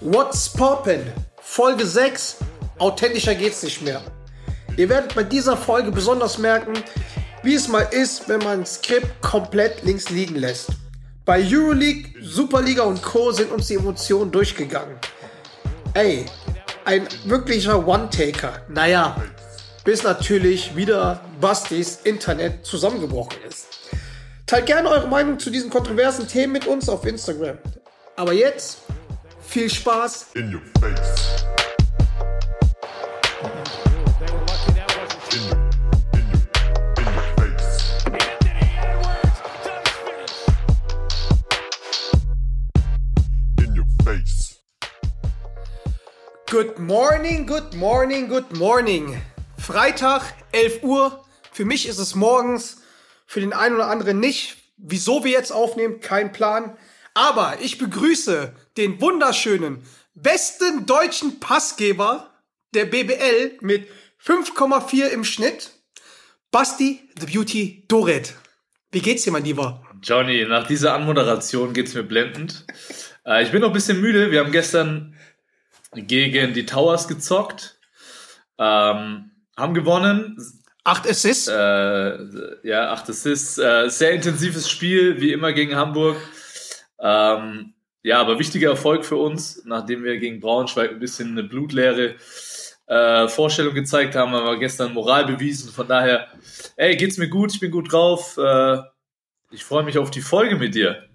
What's Poppin? Folge 6. Authentischer geht's nicht mehr. Ihr werdet bei dieser Folge besonders merken, wie es mal ist, wenn man ein Skript komplett links liegen lässt. Bei Euroleague, Superliga und Co. sind uns die Emotionen durchgegangen. Ey, ein wirklicher One-Taker. Naja, bis natürlich wieder Bastis Internet zusammengebrochen ist. Teilt gerne eure Meinung zu diesen kontroversen Themen mit uns auf Instagram. Aber jetzt viel Spaß. In your face. In your, in your, in your face. In your face. Good morning, good morning, good morning. Freitag, 11 Uhr. Für mich ist es morgens, für den einen oder anderen nicht. Wieso wir jetzt aufnehmen, kein Plan. Aber ich begrüße den wunderschönen, besten deutschen Passgeber der BBL mit 5,4 im Schnitt. Basti the Beauty Doret. Wie geht's dir, mein Lieber? Johnny, nach dieser Anmoderation geht's mir blendend. Äh, ich bin noch ein bisschen müde. Wir haben gestern gegen die Towers gezockt, ähm, haben gewonnen. Acht Assists. Äh, ja, acht Assists. Äh, sehr intensives Spiel, wie immer gegen Hamburg. Ähm, ja, aber wichtiger Erfolg für uns, nachdem wir gegen Braunschweig ein bisschen eine blutleere äh, Vorstellung gezeigt haben, haben wir gestern Moral bewiesen. Von daher, ey, geht's mir gut, ich bin gut drauf. Äh, ich freue mich auf die Folge mit dir.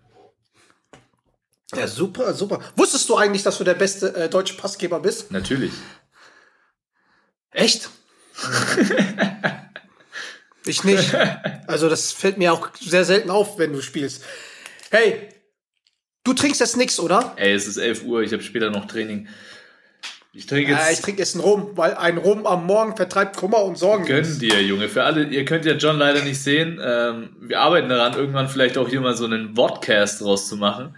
Ja, super, super. Wusstest du eigentlich, dass du der beste äh, deutsche Passgeber bist? Natürlich. Echt? ich nicht. Also das fällt mir auch sehr selten auf, wenn du spielst. Hey, du trinkst jetzt nichts, oder? Ey, es ist 11 Uhr, ich habe später noch Training. Ich trinke jetzt. Ja, ich trinke jetzt einen Rum, weil ein Rum am Morgen vertreibt Kummer und Sorgen. Gönn dir, Junge. Für alle, ihr könnt ja John leider nicht sehen. Ähm, wir arbeiten daran, irgendwann vielleicht auch hier mal so einen Vodcast draus zu machen.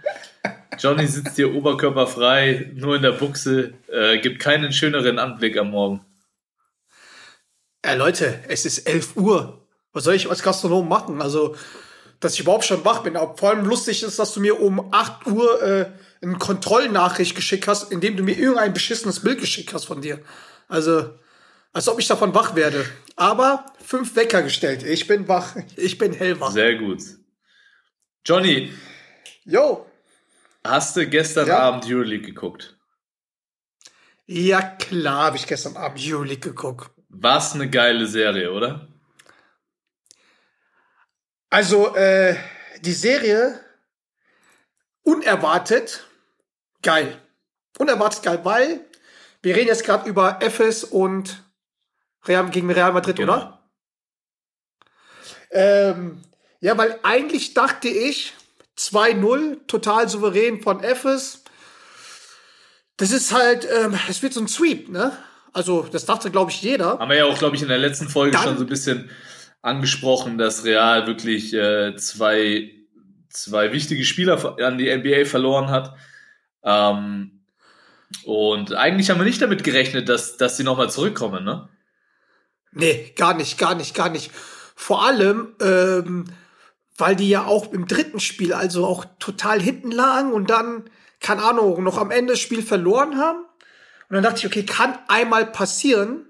Johnny sitzt hier oberkörperfrei, nur in der Buchse, äh, gibt keinen schöneren Anblick am Morgen. Äh, Leute, es ist 11 Uhr. Was soll ich als Gastronom machen? Also, dass ich überhaupt schon wach bin. Aber vor allem lustig ist, dass du mir um 8 Uhr äh, eine Kontrollnachricht geschickt hast, indem du mir irgendein beschissenes Bild geschickt hast von dir. Also, als ob ich davon wach werde. Aber fünf Wecker gestellt. Ich bin wach. Ich bin hellwach. Sehr gut. Johnny, Yo. hast du gestern Ja. Abend Euroleague geguckt? Ja, klar habe ich gestern Abend Euroleague geguckt. Was eine geile Serie, oder? Also, äh, die Serie unerwartet geil. Unerwartet geil, weil wir reden jetzt gerade über FS und Real gegen Real Madrid, Genau. oder? Ähm, ja, weil eigentlich dachte ich 2-0, total souverän von FS. Das ist halt, ähm, es wird so ein Sweep, ne? Also, das dachte, glaube ich, jeder. Haben wir ja auch, glaube ich, in der letzten Folge Dann- schon so ein bisschen angesprochen, dass Real wirklich äh, zwei, zwei wichtige Spieler an die NBA verloren hat. Ähm, und eigentlich haben wir nicht damit gerechnet, dass, dass sie nochmal zurückkommen, ne? Nee, gar nicht, gar nicht, gar nicht. Vor allem, ähm, weil die ja auch im dritten Spiel also auch total hinten lagen und dann, keine Ahnung, noch am Ende das Spiel verloren haben. Und dann dachte ich, okay, kann einmal passieren.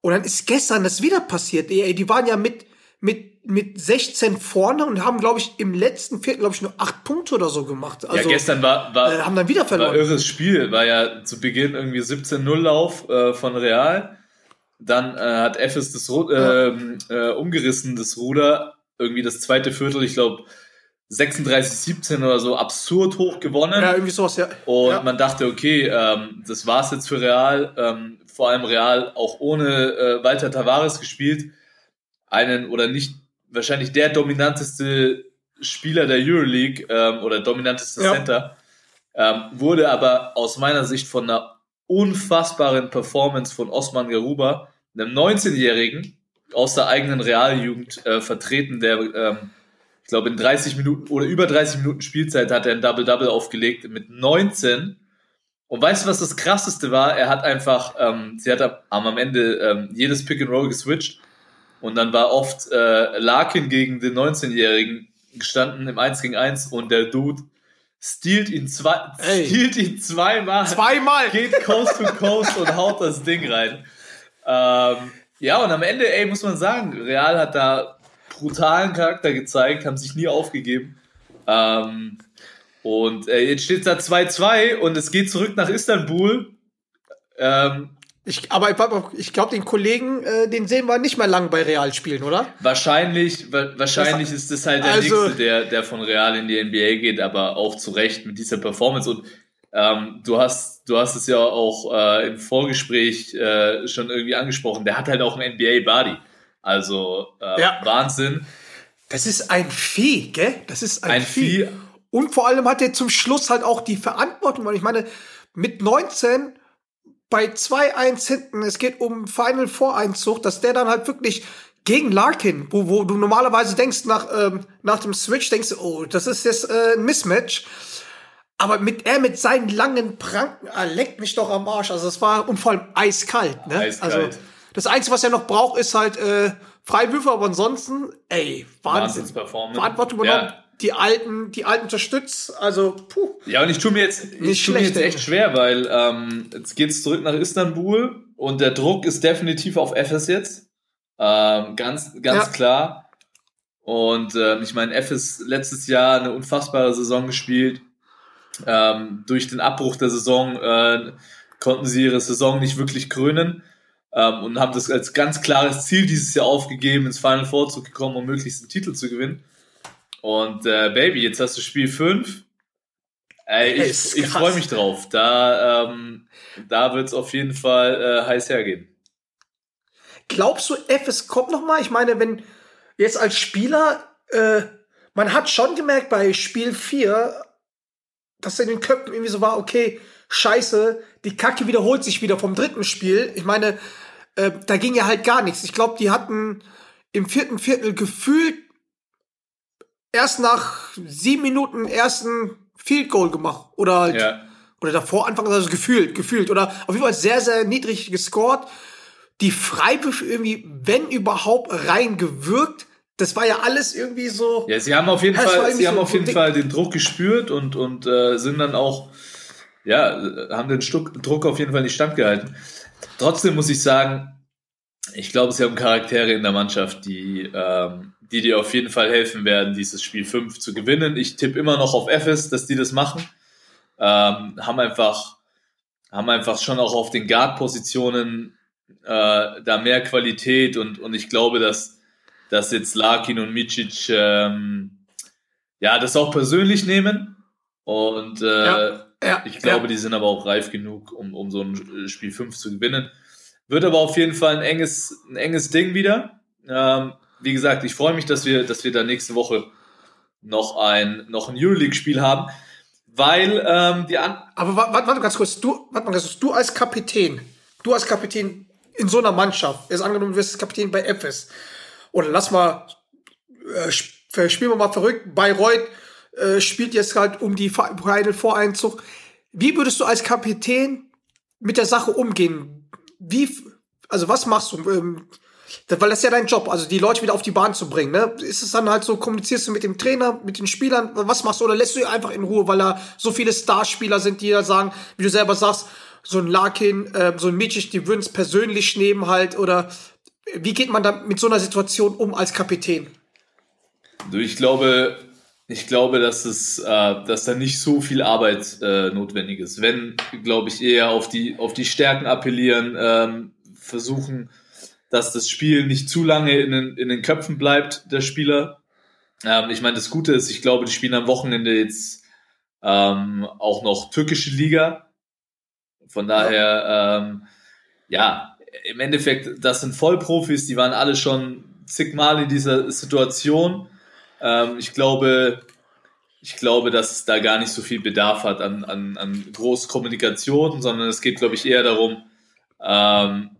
Und dann ist gestern das wieder passiert. Ey, die waren ja mit, mit, mit 16 vorne und haben, glaube ich, im letzten Viertel, glaube ich, nur acht Punkte oder so gemacht. Also, ja, gestern war, war, äh, haben dann wieder war verloren. irres Spiel, war ja zu Beginn irgendwie 17-0-Lauf äh, von Real. Dann äh, hat Efes das Ru ähm, äh, umgerissen, das Ruder. Irgendwie das zweite Viertel, ich glaube 36-17 oder so, absurd hoch gewonnen. ja, irgendwie sowas, ja. Und ja. man dachte, okay, ähm, das war's jetzt für Real. Ähm, vor allem Real auch ohne äh, Walter Tavares gespielt. Einen oder nicht, wahrscheinlich der dominanteste Spieler der Euroleague ähm, oder dominanteste Ja. Center. Ähm, wurde aber aus meiner Sicht von einer unfassbaren Performance von Osman Garuba, einem 19-Jährigen aus der eigenen Realjugend äh, vertreten, der ähm, ich glaube, in 30 Minuten oder über 30 Minuten Spielzeit hat er ein Double-Double aufgelegt mit 19. Und weißt du, was das krasseste war? Er hat einfach, ähm, sie hat am, am Ende ähm, jedes Pick and Roll geswitcht und dann war oft äh, Larkin gegen den 19-Jährigen gestanden im 1 gegen 1 und der Dude stiehlt ihn, zwei, Ey. stiehlt ihn zweimal, Zweimal. geht Coast to Coast und haut das Ding rein. Ähm, ja, und am Ende, ey, muss man sagen, Real hat da brutalen Charakter gezeigt, haben sich nie aufgegeben. Ähm, und äh, jetzt steht da 2-2 und es geht zurück nach Istanbul. Ähm, Ich, aber ich, glaube, den Kollegen, äh, den sehen wir nicht mehr lang bei Real spielen, oder? Wahrscheinlich, wa wahrscheinlich ist das halt der Also- nächste, der, der von Real in die NBA geht, aber auch zu Recht mit dieser Performance. Und ähm, du hast, du hast es ja auch äh, im Vorgespräch äh, schon irgendwie angesprochen. Der hat halt auch einen NBA-Body. Also äh, Ja. Wahnsinn. Das ist ein Vieh, gell? Das ist ein, Ein Vieh. Vieh. Und vor allem hat er zum Schluss halt auch die Verantwortung, weil ich meine, mit 19 bei 2-1 hinten, es geht um Final Voreinzug, dass der dann halt wirklich gegen Larkin, wo, wo du normalerweise denkst, nach, ähm, nach dem Switch denkst du, oh, das ist jetzt äh, ein Mismatch. Aber mit er mit seinen langen Pranken, ah, leckt mich doch am Arsch. Also es war und vor allem eiskalt, ne? Eiskalt. Also das Einzige, was er noch braucht, ist halt äh, Freiwürfe, aber ansonsten, ey, Wahnsinn. Wahnsinnsperformance. Verantwortung übernommen, Ja. Die Alten, die Alten unterstützt, also puh. Ja, und ich tue mir jetzt, ich tue mir jetzt echt schwer, weil ähm, jetzt geht's zurück nach Istanbul und der Druck ist definitiv auf FS jetzt. Ähm, ganz, ganz Ja. klar. Und ähm, ich meine, FS letztes Jahr eine unfassbare Saison gespielt. Ähm, durch den Abbruch der Saison äh, konnten sie ihre Saison nicht wirklich krönen ähm, und haben das als ganz klares Ziel dieses Jahr aufgegeben, ins Final Four zu kommen, um möglichst einen Titel zu gewinnen. Und äh, Baby, jetzt hast du Spiel 5. Ey, ich, ich freue mich drauf. Da, ähm, da wird es auf jeden Fall äh, heiß hergehen. Glaubst du, FS kommt noch mal? Ich meine, wenn jetzt als Spieler, äh, man hat schon gemerkt bei Spiel 4, dass in den Köpfen irgendwie so war, okay, scheiße, die Kacke wiederholt sich wieder vom dritten Spiel. Ich meine, äh, da ging ja halt gar nichts. Ich glaube, die hatten im vierten Viertel gefühlt erst nach sieben Minuten ersten Field Goal gemacht. Oder halt Ja. oder davor Anfang, also gefühlt, gefühlt. Oder auf jeden Fall sehr, sehr niedrig gescored. Die Freiwürfe irgendwie, wenn überhaupt, reingewirkt. Das war ja alles irgendwie so. Ja, sie haben auf jeden Fall, sie haben so auf jeden. Fall den Druck gespürt und, und äh, sind dann auch, ja, haben den Stuck, Druck auf jeden Fall nicht standgehalten. Trotzdem muss ich sagen, ich glaube, sie haben Charaktere in der Mannschaft, die, ähm, die dir auf jeden Fall helfen werden, dieses Spiel 5 zu gewinnen. Ich tippe immer noch auf FS, dass die das machen. Ähm, haben einfach, haben einfach schon auch auf den Guard-Positionen äh, da mehr Qualität und, und ich glaube, dass, dass jetzt Larkin und Micic ähm, ja das auch persönlich nehmen und äh, Ja, ja, ich glaube, ja. die sind aber auch reif genug, um, um so ein Spiel 5 zu gewinnen. Wird aber auf jeden Fall ein enges, ein enges Ding wieder. Ähm, wie gesagt, ich freue mich, dass wir, dass wir da nächste Woche noch ein, noch ein Euroleague-Spiel haben, weil ähm, die an Aber wa- warte, warte ganz kurz. Du, warte mal ganz kurz. Du als Kapitän, du als Kapitän in so einer Mannschaft, jetzt angenommen, du wirst Kapitän bei FS. Oder lass mal, äh, sp- spielen wir mal verrückt. Bayreuth äh, spielt jetzt halt um die Fi- Final Voreinzug. Wie würdest du als Kapitän mit der Sache umgehen? Wie, also was machst du? Ähm, weil das ist ja dein Job, also die Leute wieder auf die Bahn zu bringen. Ne? Ist es dann halt so, kommunizierst du mit dem Trainer, mit den Spielern, was machst du? Oder lässt du ihn einfach in Ruhe, weil da so viele Starspieler sind, die da sagen, wie du selber sagst, so ein Larkin, äh, so ein Micic, die würden es persönlich nehmen halt. Oder wie geht man da mit so einer Situation um als Kapitän? Du, ich glaube, ich glaube, dass es, äh, dass da nicht so viel Arbeit äh, notwendig ist. Wenn, glaube ich, eher auf die, auf die Stärken appellieren, ähm, versuchen, dass das Spiel nicht zu lange in den, in den Köpfen bleibt der Spieler. Ähm, ich meine, das Gute ist, ich glaube, die spielen am Wochenende jetzt ähm, auch noch türkische Liga. Von daher, ähm, ja, im Endeffekt, das sind Vollprofis, die waren alle schon zigmal in dieser Situation. Ähm, ich glaube, ich glaube, dass es da gar nicht so viel Bedarf hat an, an, an Großkommunikation, sondern es geht, glaube ich, eher darum, ähm,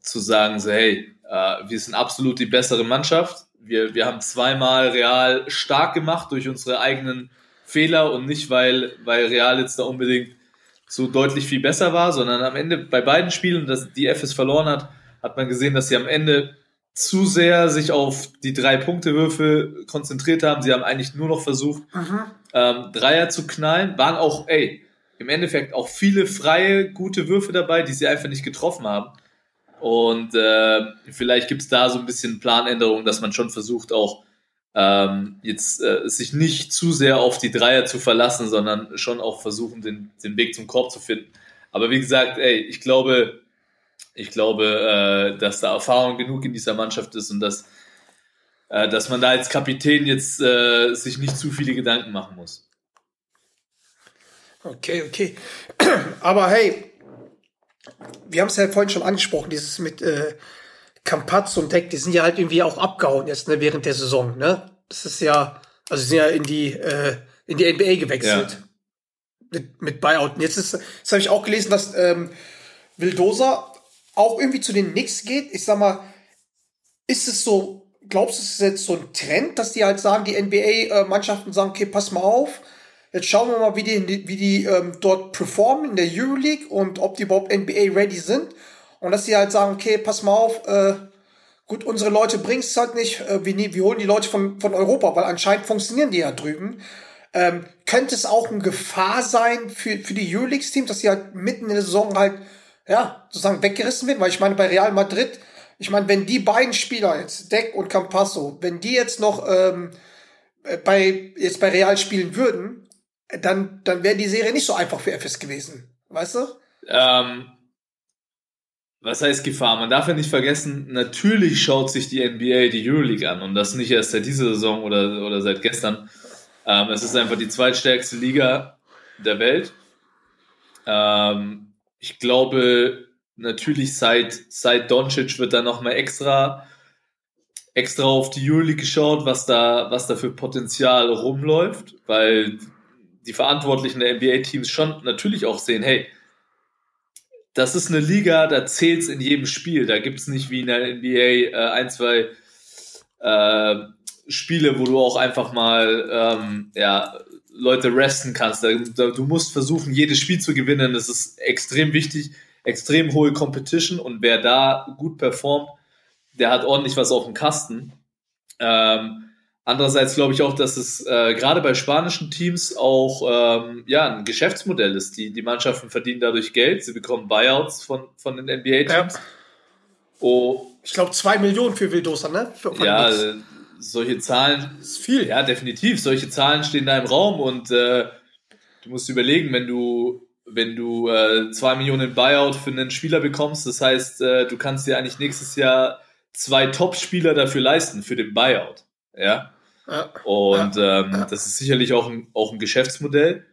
zu sagen, so, hey, äh, wir sind absolut die bessere Mannschaft. Wir, wir haben zweimal Real stark gemacht durch unsere eigenen Fehler und nicht, weil, weil Real jetzt da unbedingt so deutlich viel besser war, sondern am Ende bei beiden Spielen, dass die FS verloren hat, hat man gesehen, dass sie am Ende zu sehr sich auf die drei Punkte-Würfel konzentriert haben. Sie haben eigentlich nur noch versucht, ähm, Dreier zu knallen. Waren auch, ey, im Endeffekt auch viele freie, gute Würfe dabei, die sie einfach nicht getroffen haben. Und äh, vielleicht gibt es da so ein bisschen Planänderung, dass man schon versucht, auch ähm, jetzt äh, sich nicht zu sehr auf die Dreier zu verlassen, sondern schon auch versuchen, den, den Weg zum Korb zu finden. Aber wie gesagt, ey, ich glaube, ich glaube, äh, dass da Erfahrung genug in dieser Mannschaft ist und dass, äh, dass man da als Kapitän jetzt äh, sich nicht zu viele Gedanken machen muss. Okay, okay. Aber hey, wir haben es ja vorhin schon angesprochen, dieses mit äh, Campazzo und Deck, die sind ja halt irgendwie auch abgehauen jetzt ne, während der Saison. Ne? Das ist ja, also sie sind ja in die, äh, in die NBA gewechselt. Ja. Mit, mit Buyout. Und jetzt ist, das habe ich auch gelesen, dass ähm, Vildosa auch irgendwie zu den Knicks geht. Ich sag mal, ist es so, glaubst du, es ist jetzt so ein Trend, dass die halt sagen, die NBA-Mannschaften sagen, okay, pass mal auf, jetzt schauen wir mal, wie die, wie die ähm, dort performen in der Euroleague und ob die überhaupt NBA-ready sind. Und dass sie halt sagen, okay, pass mal auf, äh, gut, unsere Leute bringen es halt nicht, äh, wir, wir holen die Leute von, von Europa, weil anscheinend funktionieren die ja drüben. Ähm, könnte es auch eine Gefahr sein für, für die Euroleague-Teams, dass sie halt mitten in der Saison halt, ja, sozusagen weggerissen werden? Weil ich meine, bei Real Madrid, ich meine, wenn die beiden Spieler jetzt, Deck und Campasso, wenn die jetzt noch ähm, äh, bei, jetzt bei Real spielen würden, dann, dann wäre die Serie nicht so einfach für FS gewesen. Weißt du? Ähm, was heißt Gefahr? Man darf ja nicht vergessen, natürlich schaut sich die NBA die Euroleague an und das nicht erst seit dieser Saison oder, oder seit gestern. Ähm, es ist einfach die zweitstärkste Liga der Welt. Ähm, ich glaube, natürlich seit, seit Doncic wird da nochmal extra, extra auf die Euroleague geschaut, was da, was da für Potenzial rumläuft, weil die Verantwortlichen der NBA-Teams schon natürlich auch sehen, hey, das ist eine Liga, da zählt es in jedem Spiel. Da gibt es nicht wie in der NBA äh, ein, zwei äh, Spiele, wo du auch einfach mal ähm, ja, Leute resten kannst. Du musst versuchen, jedes Spiel zu gewinnen. Das ist extrem wichtig, extrem hohe Competition und wer da gut performt, der hat ordentlich was auf dem Kasten. Ähm, andererseits glaube ich auch, dass es äh, gerade bei spanischen Teams auch ähm, ja, ein Geschäftsmodell ist. Die, die Mannschaften verdienen dadurch Geld, sie bekommen Buyouts von, von den NBA-Teams. Ja. Oh, Ich glaube, zwei Millionen für Vildosa, ne? Für, ja, solche Zahlen, das ist viel. ja, definitiv. Solche Zahlen stehen da im Raum und äh, du musst überlegen, wenn du, wenn du äh, zwei Millionen Buyout für einen Spieler bekommst, das heißt, äh, du kannst dir eigentlich nächstes Jahr zwei Top-Spieler dafür leisten, für den Buyout. Ja. Und ähm, das ist sicherlich auch ein, auch ein Geschäftsmodell.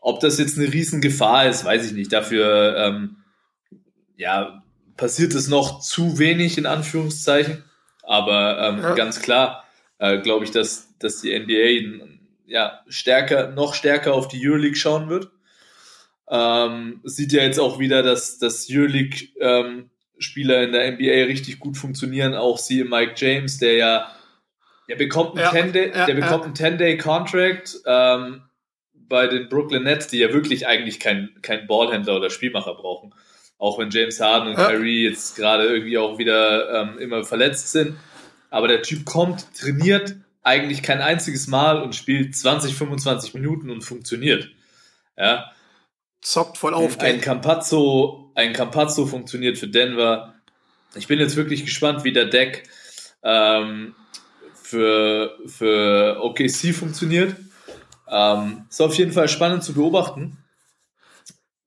Ob das jetzt eine Riesengefahr ist, weiß ich nicht. Dafür ähm, ja, passiert es noch zu wenig in Anführungszeichen. Aber ähm, Ja. ganz klar äh, glaube ich, dass, dass die NBA ja, stärker, noch stärker auf die Euroleague schauen wird. Ähm, sieht ja jetzt auch wieder, dass, dass Euroleague ähm, Spieler in der NBA richtig gut funktionieren. Auch siehe Mike James, der ja der bekommt Ja, einen 10-Day ja, der ja. bekommt einen 10-Day Contract ähm, bei den Brooklyn Nets, die ja wirklich eigentlich keinen kein Ballhändler oder Spielmacher brauchen. Auch wenn James Harden und Ja. Kyrie jetzt gerade irgendwie auch wieder ähm, immer verletzt sind. Aber der Typ kommt, trainiert eigentlich kein einziges Mal und spielt 20, 25 Minuten und funktioniert. Ja, Zockt voll auf, ein? Campazzo, ein Campazzo funktioniert für Denver. Ich bin jetzt wirklich gespannt, wie der Deck ähm, für, für OKC funktioniert. Ähm, ist auf jeden Fall spannend zu beobachten.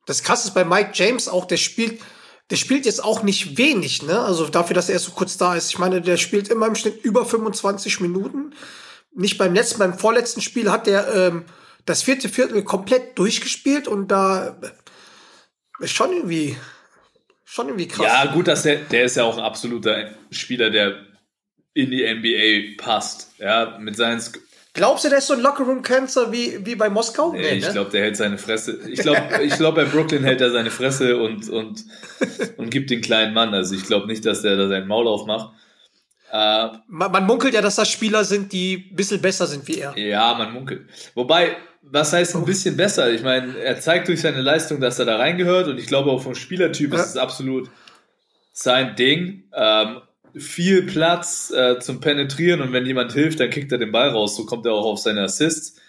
Das krasse ist bei Mike James auch, der spielt, der spielt jetzt auch nicht wenig, ne? Also dafür, dass er so kurz da ist. Ich meine, der spielt immer im Schnitt über 25 Minuten. Nicht beim letzten, beim vorletzten Spiel hat der ähm, das vierte Viertel komplett durchgespielt und da äh, ist schon irgendwie, schon irgendwie krass. Ja, gut, dass der, der ist ja auch ein absoluter Spieler, der in die NBA passt. Ja, mit seinen Glaubst du, der ist so ein Lockerroom-Cancer wie, wie bei Moskau? Nee, ich glaube, der hält seine Fresse. Ich glaube, ich glaub, bei Brooklyn hält er seine Fresse und, und, und gibt den kleinen Mann. Also ich glaube nicht, dass der da sein Maul aufmacht. Äh, man, man munkelt ja, dass das Spieler sind, die ein bisschen besser sind wie er. ja, man munkelt. Wobei, was heißt ein bisschen besser? Ich meine, er zeigt durch seine Leistung, dass er da reingehört und ich glaube auch vom Spielertyp Ja. ist es absolut sein Ding. Ähm, viel Platz äh, zum Penetrieren und wenn jemand hilft, dann kickt er den Ball raus. So kommt er auch auf seine Assists.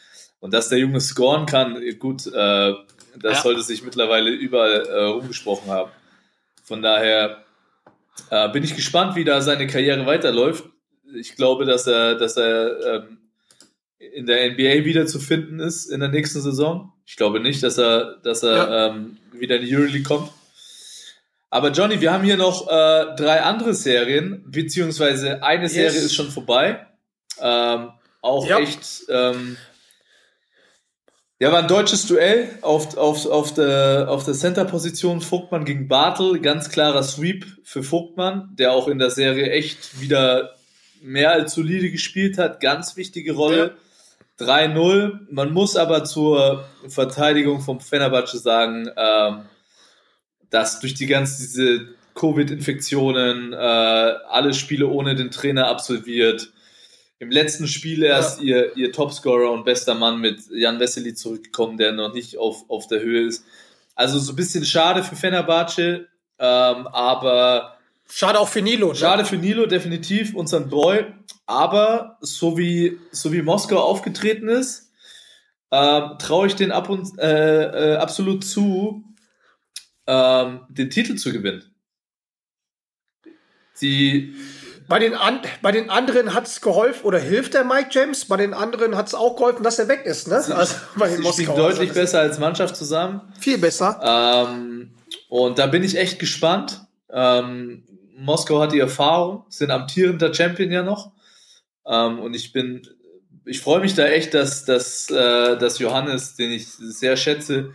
Und dass der Junge scoren kann, gut, äh, das Ja. sollte sich mittlerweile überall äh, rumgesprochen haben. Von daher äh, bin ich gespannt, wie da seine Karriere weiterläuft. Ich glaube, dass er, dass er ähm, in der NBA wieder zu finden ist in der nächsten Saison. Ich glaube nicht, dass er, dass er Ja. ähm, wieder in die Euroleague kommt. Aber Johnny, wir haben hier noch äh, drei andere Serien, beziehungsweise eine Yes. Serie ist schon vorbei. Ähm, auch Ja. echt. Ähm, ja, war ein deutsches Duell auf, auf, auf der, auf der Center-Position. Vogtmann gegen Bartel. Ganz klarer Sweep für Vogtmann, der auch in der Serie echt wieder mehr als solide gespielt hat. Ganz wichtige Rolle. 3-0. Man muss aber zur Verteidigung vom Fenerbahce sagen, ähm, dass durch die ganzen diese Covid-Infektionen äh, alle Spiele ohne den Trainer absolviert. Im letzten Spiel erst ihr, ihr Topscorer und bester Mann mit Jan Wessely zurückgekommen, der noch nicht auf, auf der Höhe ist. Also so ein bisschen schade für Fenerbahce, ähm, aber Schade auch für Nilo. Ne? Schade für Nilo, definitiv, unseren Boy. Aber so wie, so wie Moskau aufgetreten ist, ähm, traue ich den ab und äh, äh, absolut zu, ähm, den Titel zu gewinnen. Die, Bei den, an, bei den anderen hat es geholfen oder hilft der Mike James. Bei den anderen hat es auch geholfen, dass er weg ist. Ne? Also bei den sie deutlich besser als Mannschaft zusammen. Viel besser. Ähm, und da bin ich echt gespannt. Ähm, Moskau hat die Erfahrung, sind amtierender Champion ja noch. Ähm, und ich bin, ich freue mich da echt, dass, dass, äh, dass Johannes, den ich sehr schätze,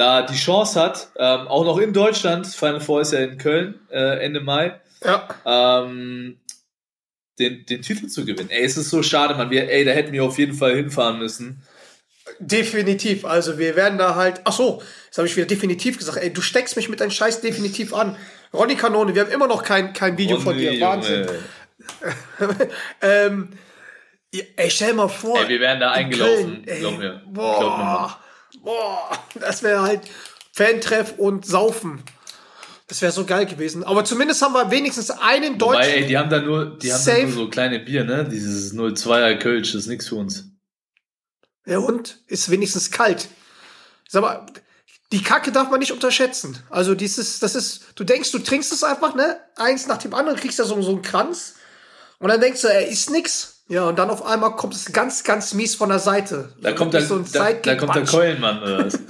da die Chance hat, ähm, auch noch in Deutschland, Final Four ist ja in Köln, äh, Ende Mai, Ja. ähm, den, den Titel zu gewinnen. Ey, es ist so schade, man. Wir, ey, da hätten wir auf jeden Fall hinfahren müssen. Definitiv. Also wir werden da halt. Ach so, jetzt habe ich wieder definitiv gesagt. Ey, du steckst mich mit deinem Scheiß definitiv an. Ronny Kanone, wir haben immer noch kein, kein Video von dir. Wahnsinn. ähm, ey, stell mal vor. Ey, wir wären da in eingelaufen, Köln, ey, glaub mir. Glaub mir Boah, mal. Boah, das wäre halt Fantreff und Saufen. Das wäre so geil gewesen. Aber zumindest haben wir wenigstens einen Wobei, Deutschen. ey, die haben da nur, die haben da nur so kleine Bier, ne? Dieses 02er Kölsch, das ist nichts für uns. Ja, und ist wenigstens kalt. Sag mal, die Kacke darf man nicht unterschätzen. Also dieses, das ist, du denkst, du trinkst es einfach, ne? Eins nach dem anderen, kriegst da so, so einen Kranz. Und dann denkst du, er ist nix. Ja, und dann auf einmal kommt es ganz, ganz mies von der Seite. Da So kommt der, wirklich da, da kommt der Sidekick-Punch. Keulenmann oder was?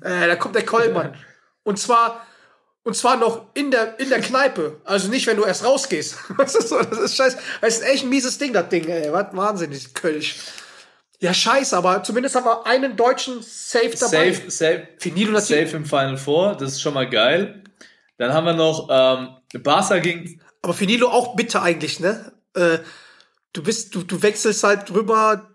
Äh, da kommt der Kollmann. Und zwar, und zwar noch in der, in der Kneipe. Also nicht, wenn du erst rausgehst. Das ist, so, das ist scheiße. Das ist echt ein mieses Ding, das Ding, ey. Was wahnsinnig, Kölsch. Ja, scheiße, aber zumindest haben wir einen Deutschen safe dabei. safe, safe, Finito natürlich. safe im Final Four, das ist schon mal geil. Dann haben wir noch ähm, Barca gegen, Aber Finilo auch bitte eigentlich, ne? Äh, du bist, du, du wechselst halt drüber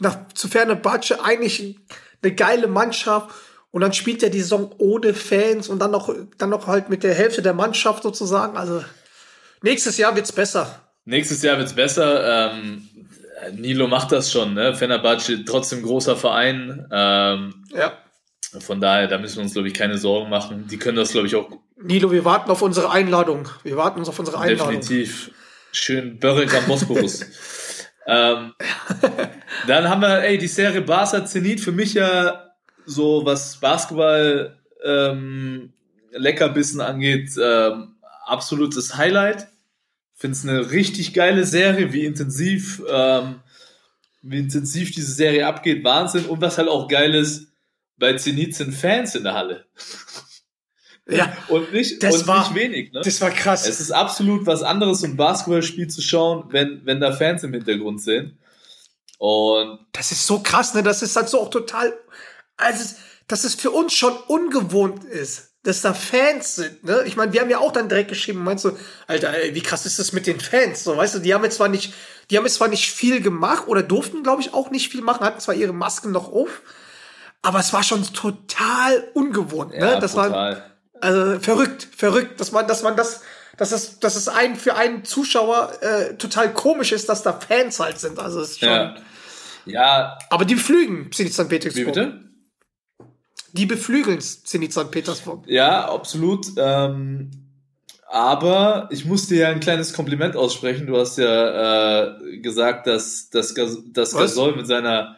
nach zu ferne Batsche, eigentlich eine geile Mannschaft. Und dann spielt er die Saison ohne Fans und dann noch, dann noch halt mit der Hälfte der Mannschaft sozusagen. Also nächstes Jahr wird's besser. nächstes Jahr wird's besser. Ähm, Nilo macht das schon, ne? Fenerbahce trotzdem großer Verein. Ähm, Ja. von daher, da müssen wir uns, glaube ich, keine Sorgen machen. Die können das, glaube ich, auch Nilo, wir warten auf unsere Einladung. Wir warten uns auf unsere Einladung. Definitiv. Schön Börek am Bosporus. ähm, dann haben wir, ey, die Serie Barca Zenit für mich ja so, was Basketball ähm, Leckerbissen angeht, ähm, absolutes Highlight. Finde es eine richtig geile Serie, wie intensiv, ähm, wie intensiv diese Serie abgeht, Wahnsinn. Und was halt auch geil ist, bei Zenit sind Fans in der Halle. Ja, Und nicht, Das und war- nicht wenig, ne? das war krass. Es ist absolut was anderes, um ein Basketballspiel zu schauen, wenn, wenn da Fans im Hintergrund sind. Und Das ist so krass, ne? Das ist halt so auch total, also, dass es für uns schon ungewohnt ist, dass da Fans sind, ne? Ich meine, wir haben ja auch dann direkt geschrieben, meinst du, Alter, ey, wie krass ist das mit den Fans? So, weißt du, die haben jetzt zwar nicht, die haben jetzt zwar nicht viel gemacht oder durften, glaube ich, auch nicht viel machen, hatten zwar ihre Masken noch auf, aber es war schon total ungewohnt, ne? das war, brutal. Also verrückt, verrückt, dass man, dass man das, dass es, dass es ein, für einen Zuschauer äh, total komisch ist, dass da Fans halt sind. Also es ist schon. Ja. ja, Aber die beflügeln Zenit St. Petersburg. wie bitte? Die beflügeln Zenit St. Petersburg. Ja, absolut. Ähm, Aber ich muss dir ja ein kleines Kompliment aussprechen. Du hast ja äh, gesagt, dass, dass, dass? Gasol mit seiner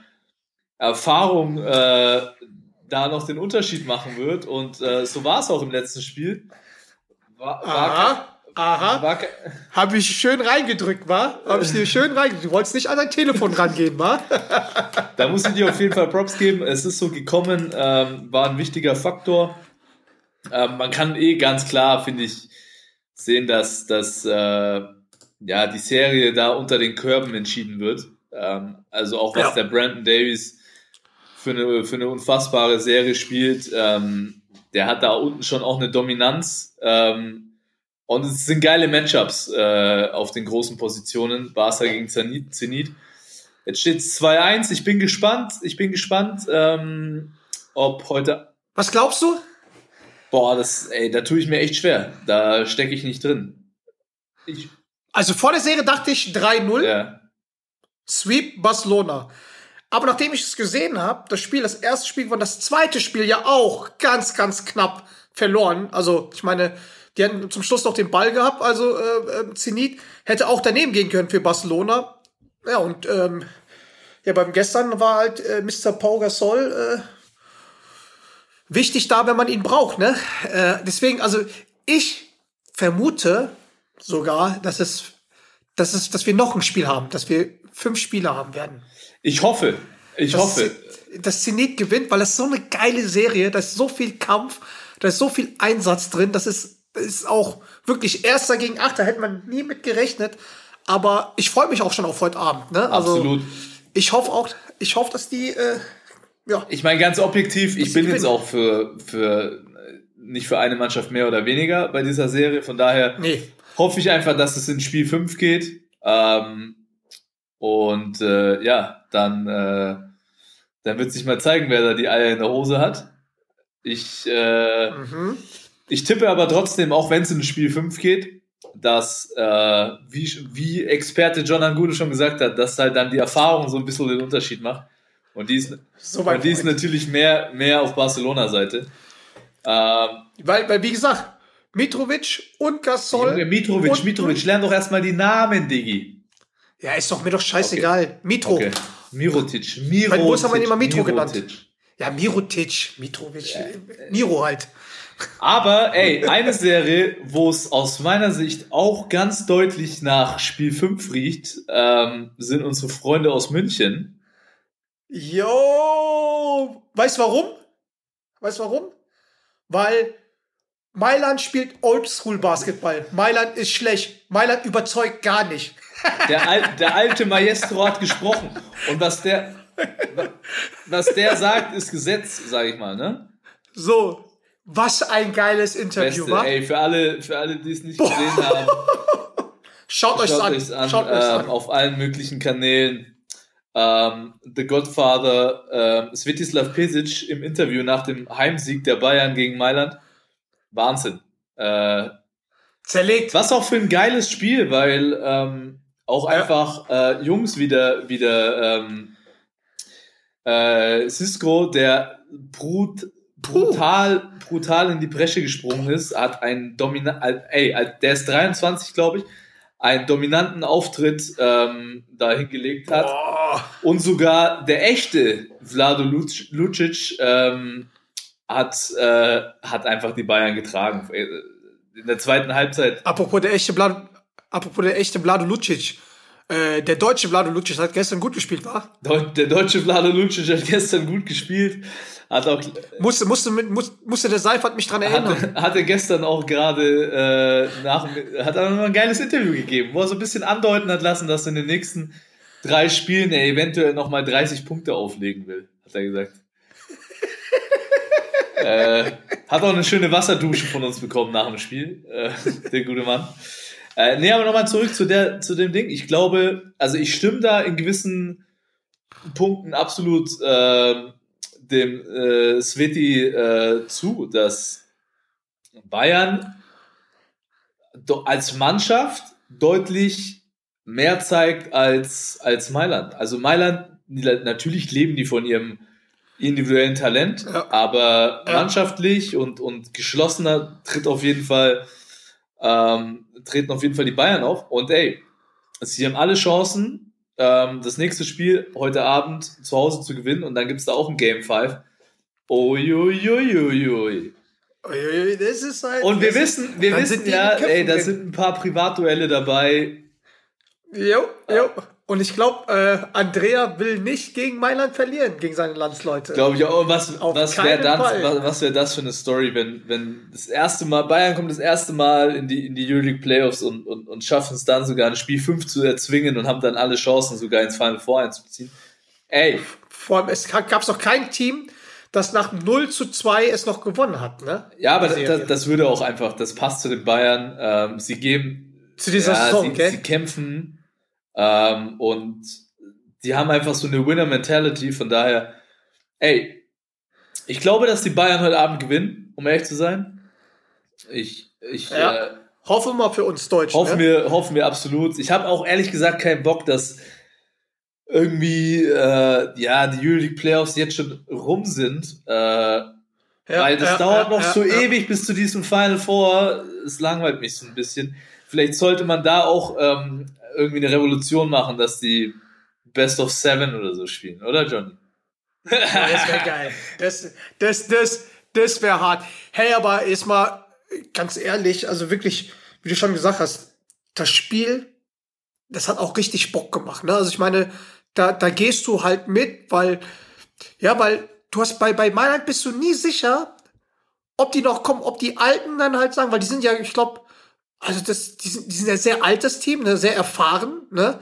Erfahrung äh, da noch den Unterschied machen wird. Und äh, so war es auch im letzten Spiel. War, war, Aha, war, Habe ich schön reingedrückt, wa? Habe ich dir schön reingedrückt. Du wolltest nicht an dein Telefon rangehen, wa? da muss ich dir auf jeden Fall Props geben. Es ist so gekommen, ähm, war ein wichtiger Faktor. Ähm, man kann eh ganz klar, finde ich, sehen, dass, dass äh, ja, die Serie da unter den Körben entschieden wird. Ähm, also auch was Ja. der Brandon Davies für eine, für eine unfassbare Serie spielt. Ähm, der hat da unten schon auch eine Dominanz. Ähm, und es sind geile Matchups äh, auf den großen Positionen. Barca gegen Zenit. Zenit. Jetzt steht es 2-1. Ich bin gespannt. Ich bin gespannt, ähm, ob heute. Was glaubst du? Boah, das, ey, da tue ich mir echt schwer. Da stecke ich nicht drin. Ich, Also vor der Serie dachte ich 3-0, ja. Sweep Barcelona. Aber nachdem ich es gesehen habe, das Spiel, das erste Spiel und das zweite Spiel ja auch ganz, ganz knapp verloren. Also ich meine, die hatten zum Schluss noch den Ball gehabt, also äh, äh, Zenit hätte auch daneben gehen können für Barcelona. Ja, und ähm, ja, beim gestern war halt äh, Mr. Pau Gasol äh, wichtig da, wenn man ihn braucht. Ne? Äh, deswegen, also ich vermute sogar, dass es, dass es, dass wir noch ein Spiel haben, dass wir fünf Spiele haben werden. Ich hoffe. Ich Das, hoffe. dass Zenit gewinnt, weil das so eine geile Serie, da ist so viel Kampf, da ist so viel Einsatz drin, das ist, das ist auch wirklich Erster gegen Achter, hätte man nie mit gerechnet. Aber ich freue mich auch schon auf heute Abend. Ne? Also Absolut. Ich hoffe auch, ich hoffe, dass die, äh, ja, Ich meine, ganz objektiv, ich bin jetzt auch für, für nicht für eine Mannschaft mehr oder weniger bei dieser Serie. Von daher nee. hoffe ich einfach, dass es in Spiel 5 geht. Ähm, und äh, ja, dann, äh, dann wird sich mal zeigen, wer da die Eier in der Hose hat. Ich, äh, Mhm. ich tippe aber trotzdem, auch wenn es in Spiel 5 geht, dass, äh, wie, wie Experte John Angulo schon gesagt hat, dass halt dann die Erfahrung so ein bisschen den Unterschied macht. Und die ist, So und die ist natürlich mehr, mehr auf Barcelona-Seite. Ähm, Weil, weil, wie gesagt, Mitrovic und Gasol. Mitrovic, und- Mitrovic, lern doch erstmal die Namen, Diggi. Ja, ist doch mir doch scheißegal. Mitro. Okay. Mirotic, Mirotic. Mein Bus haben wir immer Mitro genannt. Ja, Mirotic, Mitrovic, Miro halt. Aber, ey, eine Serie, wo es aus meiner Sicht auch ganz deutlich nach Spiel 5 riecht, ähm, sind unsere Freunde aus München. Jo, weißt warum? Weißt warum? Weil Mailand spielt Oldschool Basketball. Mailand ist schlecht. Mailand überzeugt gar nicht. Der, Al der alte Maestro hat gesprochen. Und was der, was der sagt, ist Gesetz, sag ich mal, ne? So, was ein geiles Interview, Beste, war. ey, für alle, für alle, die es nicht gesehen haben, Schaut euch Schaut an. euch's an, Schaut euch's ähm, an. auf allen möglichen Kanälen. Ähm, The Godfather, ähm, Svetislav Pesic im Interview nach dem Heimsieg der Bayern gegen Mailand. Wahnsinn. Äh, Zerlegt. was auch für ein geiles Spiel, weil ähm, auch einfach äh, Jungs wie der, wie der ähm, äh, Cisco, der brut, brutal, brutal in die Bresche gesprungen ist, hat einen dominanten, ey, der ist 23, glaube ich, einen dominanten Auftritt ähm, da hingelegt hat. Boah. Und sogar der echte Vlado Luc- Lucic ähm, hat, äh, hat einfach die Bayern getragen. Äh, In der zweiten Halbzeit Apropos der echte Vlado, apropos der echte Vlado Lucic. Äh, der deutsche Vlado Lucic hat gestern gut gespielt, war? Der deutsche Vlado Lucic hat gestern gut gespielt. Hat auch Musste, musste, mit, muss, musste der Seifert mich dran erinnern. hatte, hatte gestern auch gerade äh, nach hat er noch ein geiles Interview gegeben, wo er so ein bisschen andeuten hat lassen, dass er in den nächsten drei Spielen er eventuell noch mal 30 Punkte auflegen will, hat er gesagt. äh, hat auch eine schöne Wasserdusche von uns bekommen nach dem Spiel, äh, der gute Mann. Äh, nee, aber nochmal zurück zu, der, zu dem Ding. Ich glaube, also ich stimme da in gewissen Punkten absolut äh, dem äh, Sveti äh, zu, dass Bayern als Mannschaft deutlich mehr zeigt als, als Mailand. Also Mailand, natürlich leben die von ihrem individuellen Talent, Ja. aber mannschaftlich und, und geschlossener tritt auf jeden Fall ähm, treten auf jeden Fall die Bayern auf. Und ey, sie haben alle Chancen, ähm, das nächste Spiel heute Abend zu Hause zu gewinnen. Und dann gibt es da auch ein Game 5. Uiuiuiui. Uiuiui, Das ist halt. Und wir wissen, wir wissen ja, ey, da sind ein paar Privatduelle dabei. Jo, jo. Und ich glaube, äh, Andrea will nicht gegen Mailand verlieren, gegen seine Landsleute. Glaube ich auch. Was, Auf was wäre Fall. was, was wäre das für eine Story, wenn, wenn das erste Mal, Bayern kommt das erste Mal in die, in die Euroleague Playoffs und, und, und schaffen es dann sogar ein Spiel 5 zu erzwingen und haben dann alle Chancen sogar ins Final Four einzuziehen. Ey, Vor allem, es gab es noch kein Team, das nach 0 zu 2 es noch gewonnen hat, ne? ja, aber Serie. das, das würde auch einfach, das passt zu den Bayern. Ähm, sie geben, Zu dieser ja, Saison, sie, gell? sie kämpfen ähm, und die haben einfach so eine Winner-Mentality, von daher, ey, ich glaube, dass die Bayern heute Abend gewinnen, um ehrlich zu sein. Ich, ich Ja. äh, Hoffen wir mal für uns Deutschen. hoffen, ne? wir, hoffen wir absolut. Ich habe auch ehrlich gesagt keinen Bock, dass irgendwie äh, ja die Euroleague Playoffs jetzt schon rum sind. Äh, Ja, weil das ja, dauert noch so ewig bis zu diesem Final Four. Es langweilt mich so ein bisschen. Vielleicht sollte man da auch ähm, irgendwie eine Revolution machen, dass die Best of Seven oder so spielen, oder Johnny? Ja, das wäre geil. Das, das, das, das wäre hart. Hey, aber jetzt mal ganz ehrlich, also wirklich, wie du schon gesagt hast, das Spiel, das hat auch richtig Bock gemacht. Ne? Also ich meine, da, da gehst du halt mit, weil, ja, weil du hast bei, bei Mailand bist du nie sicher, ob die noch kommen, ob die Alten dann halt sagen, weil die sind ja, ich glaube, also das, die sind, die sind ja sehr altes Team, ne, sehr erfahren, ne?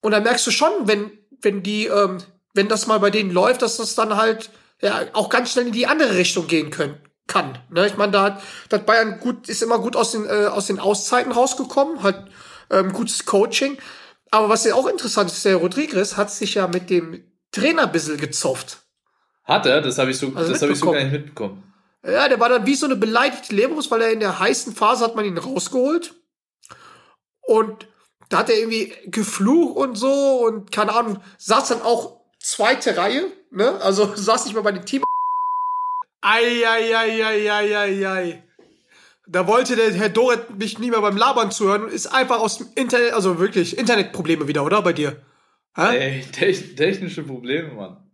Und da merkst du schon, wenn, wenn die, ähm, wenn das mal bei denen läuft, dass das dann halt ja auch ganz schnell in die andere Richtung gehen können, kann. Ne? Ich meine, da hat, da hat Bayern gut, ist immer gut aus den, äh, aus den Auszeiten rausgekommen, hat ähm, gutes Coaching. Aber was ja auch interessant ist, der Rodriguez hat sich ja mit dem Trainer ein bisschen gezofft. Hat er? Das habe ich so, Also das habe ich so gar nicht mitbekommen. Ja, der war dann wie so eine beleidigte Leberwurst, weil er in der heißen Phase hat man ihn rausgeholt. Und da hat er irgendwie geflucht und so und keine Ahnung, saß dann auch zweite Reihe, ne? Also saß nicht mal bei dem Team. Eieieiei. Da wollte der Herr Doret mich nie mehr beim Labern zuhören und ist einfach aus dem Internet, also wirklich, Internetprobleme wieder, oder? Bei dir? Hä? Ey, te- technische Probleme, Mann.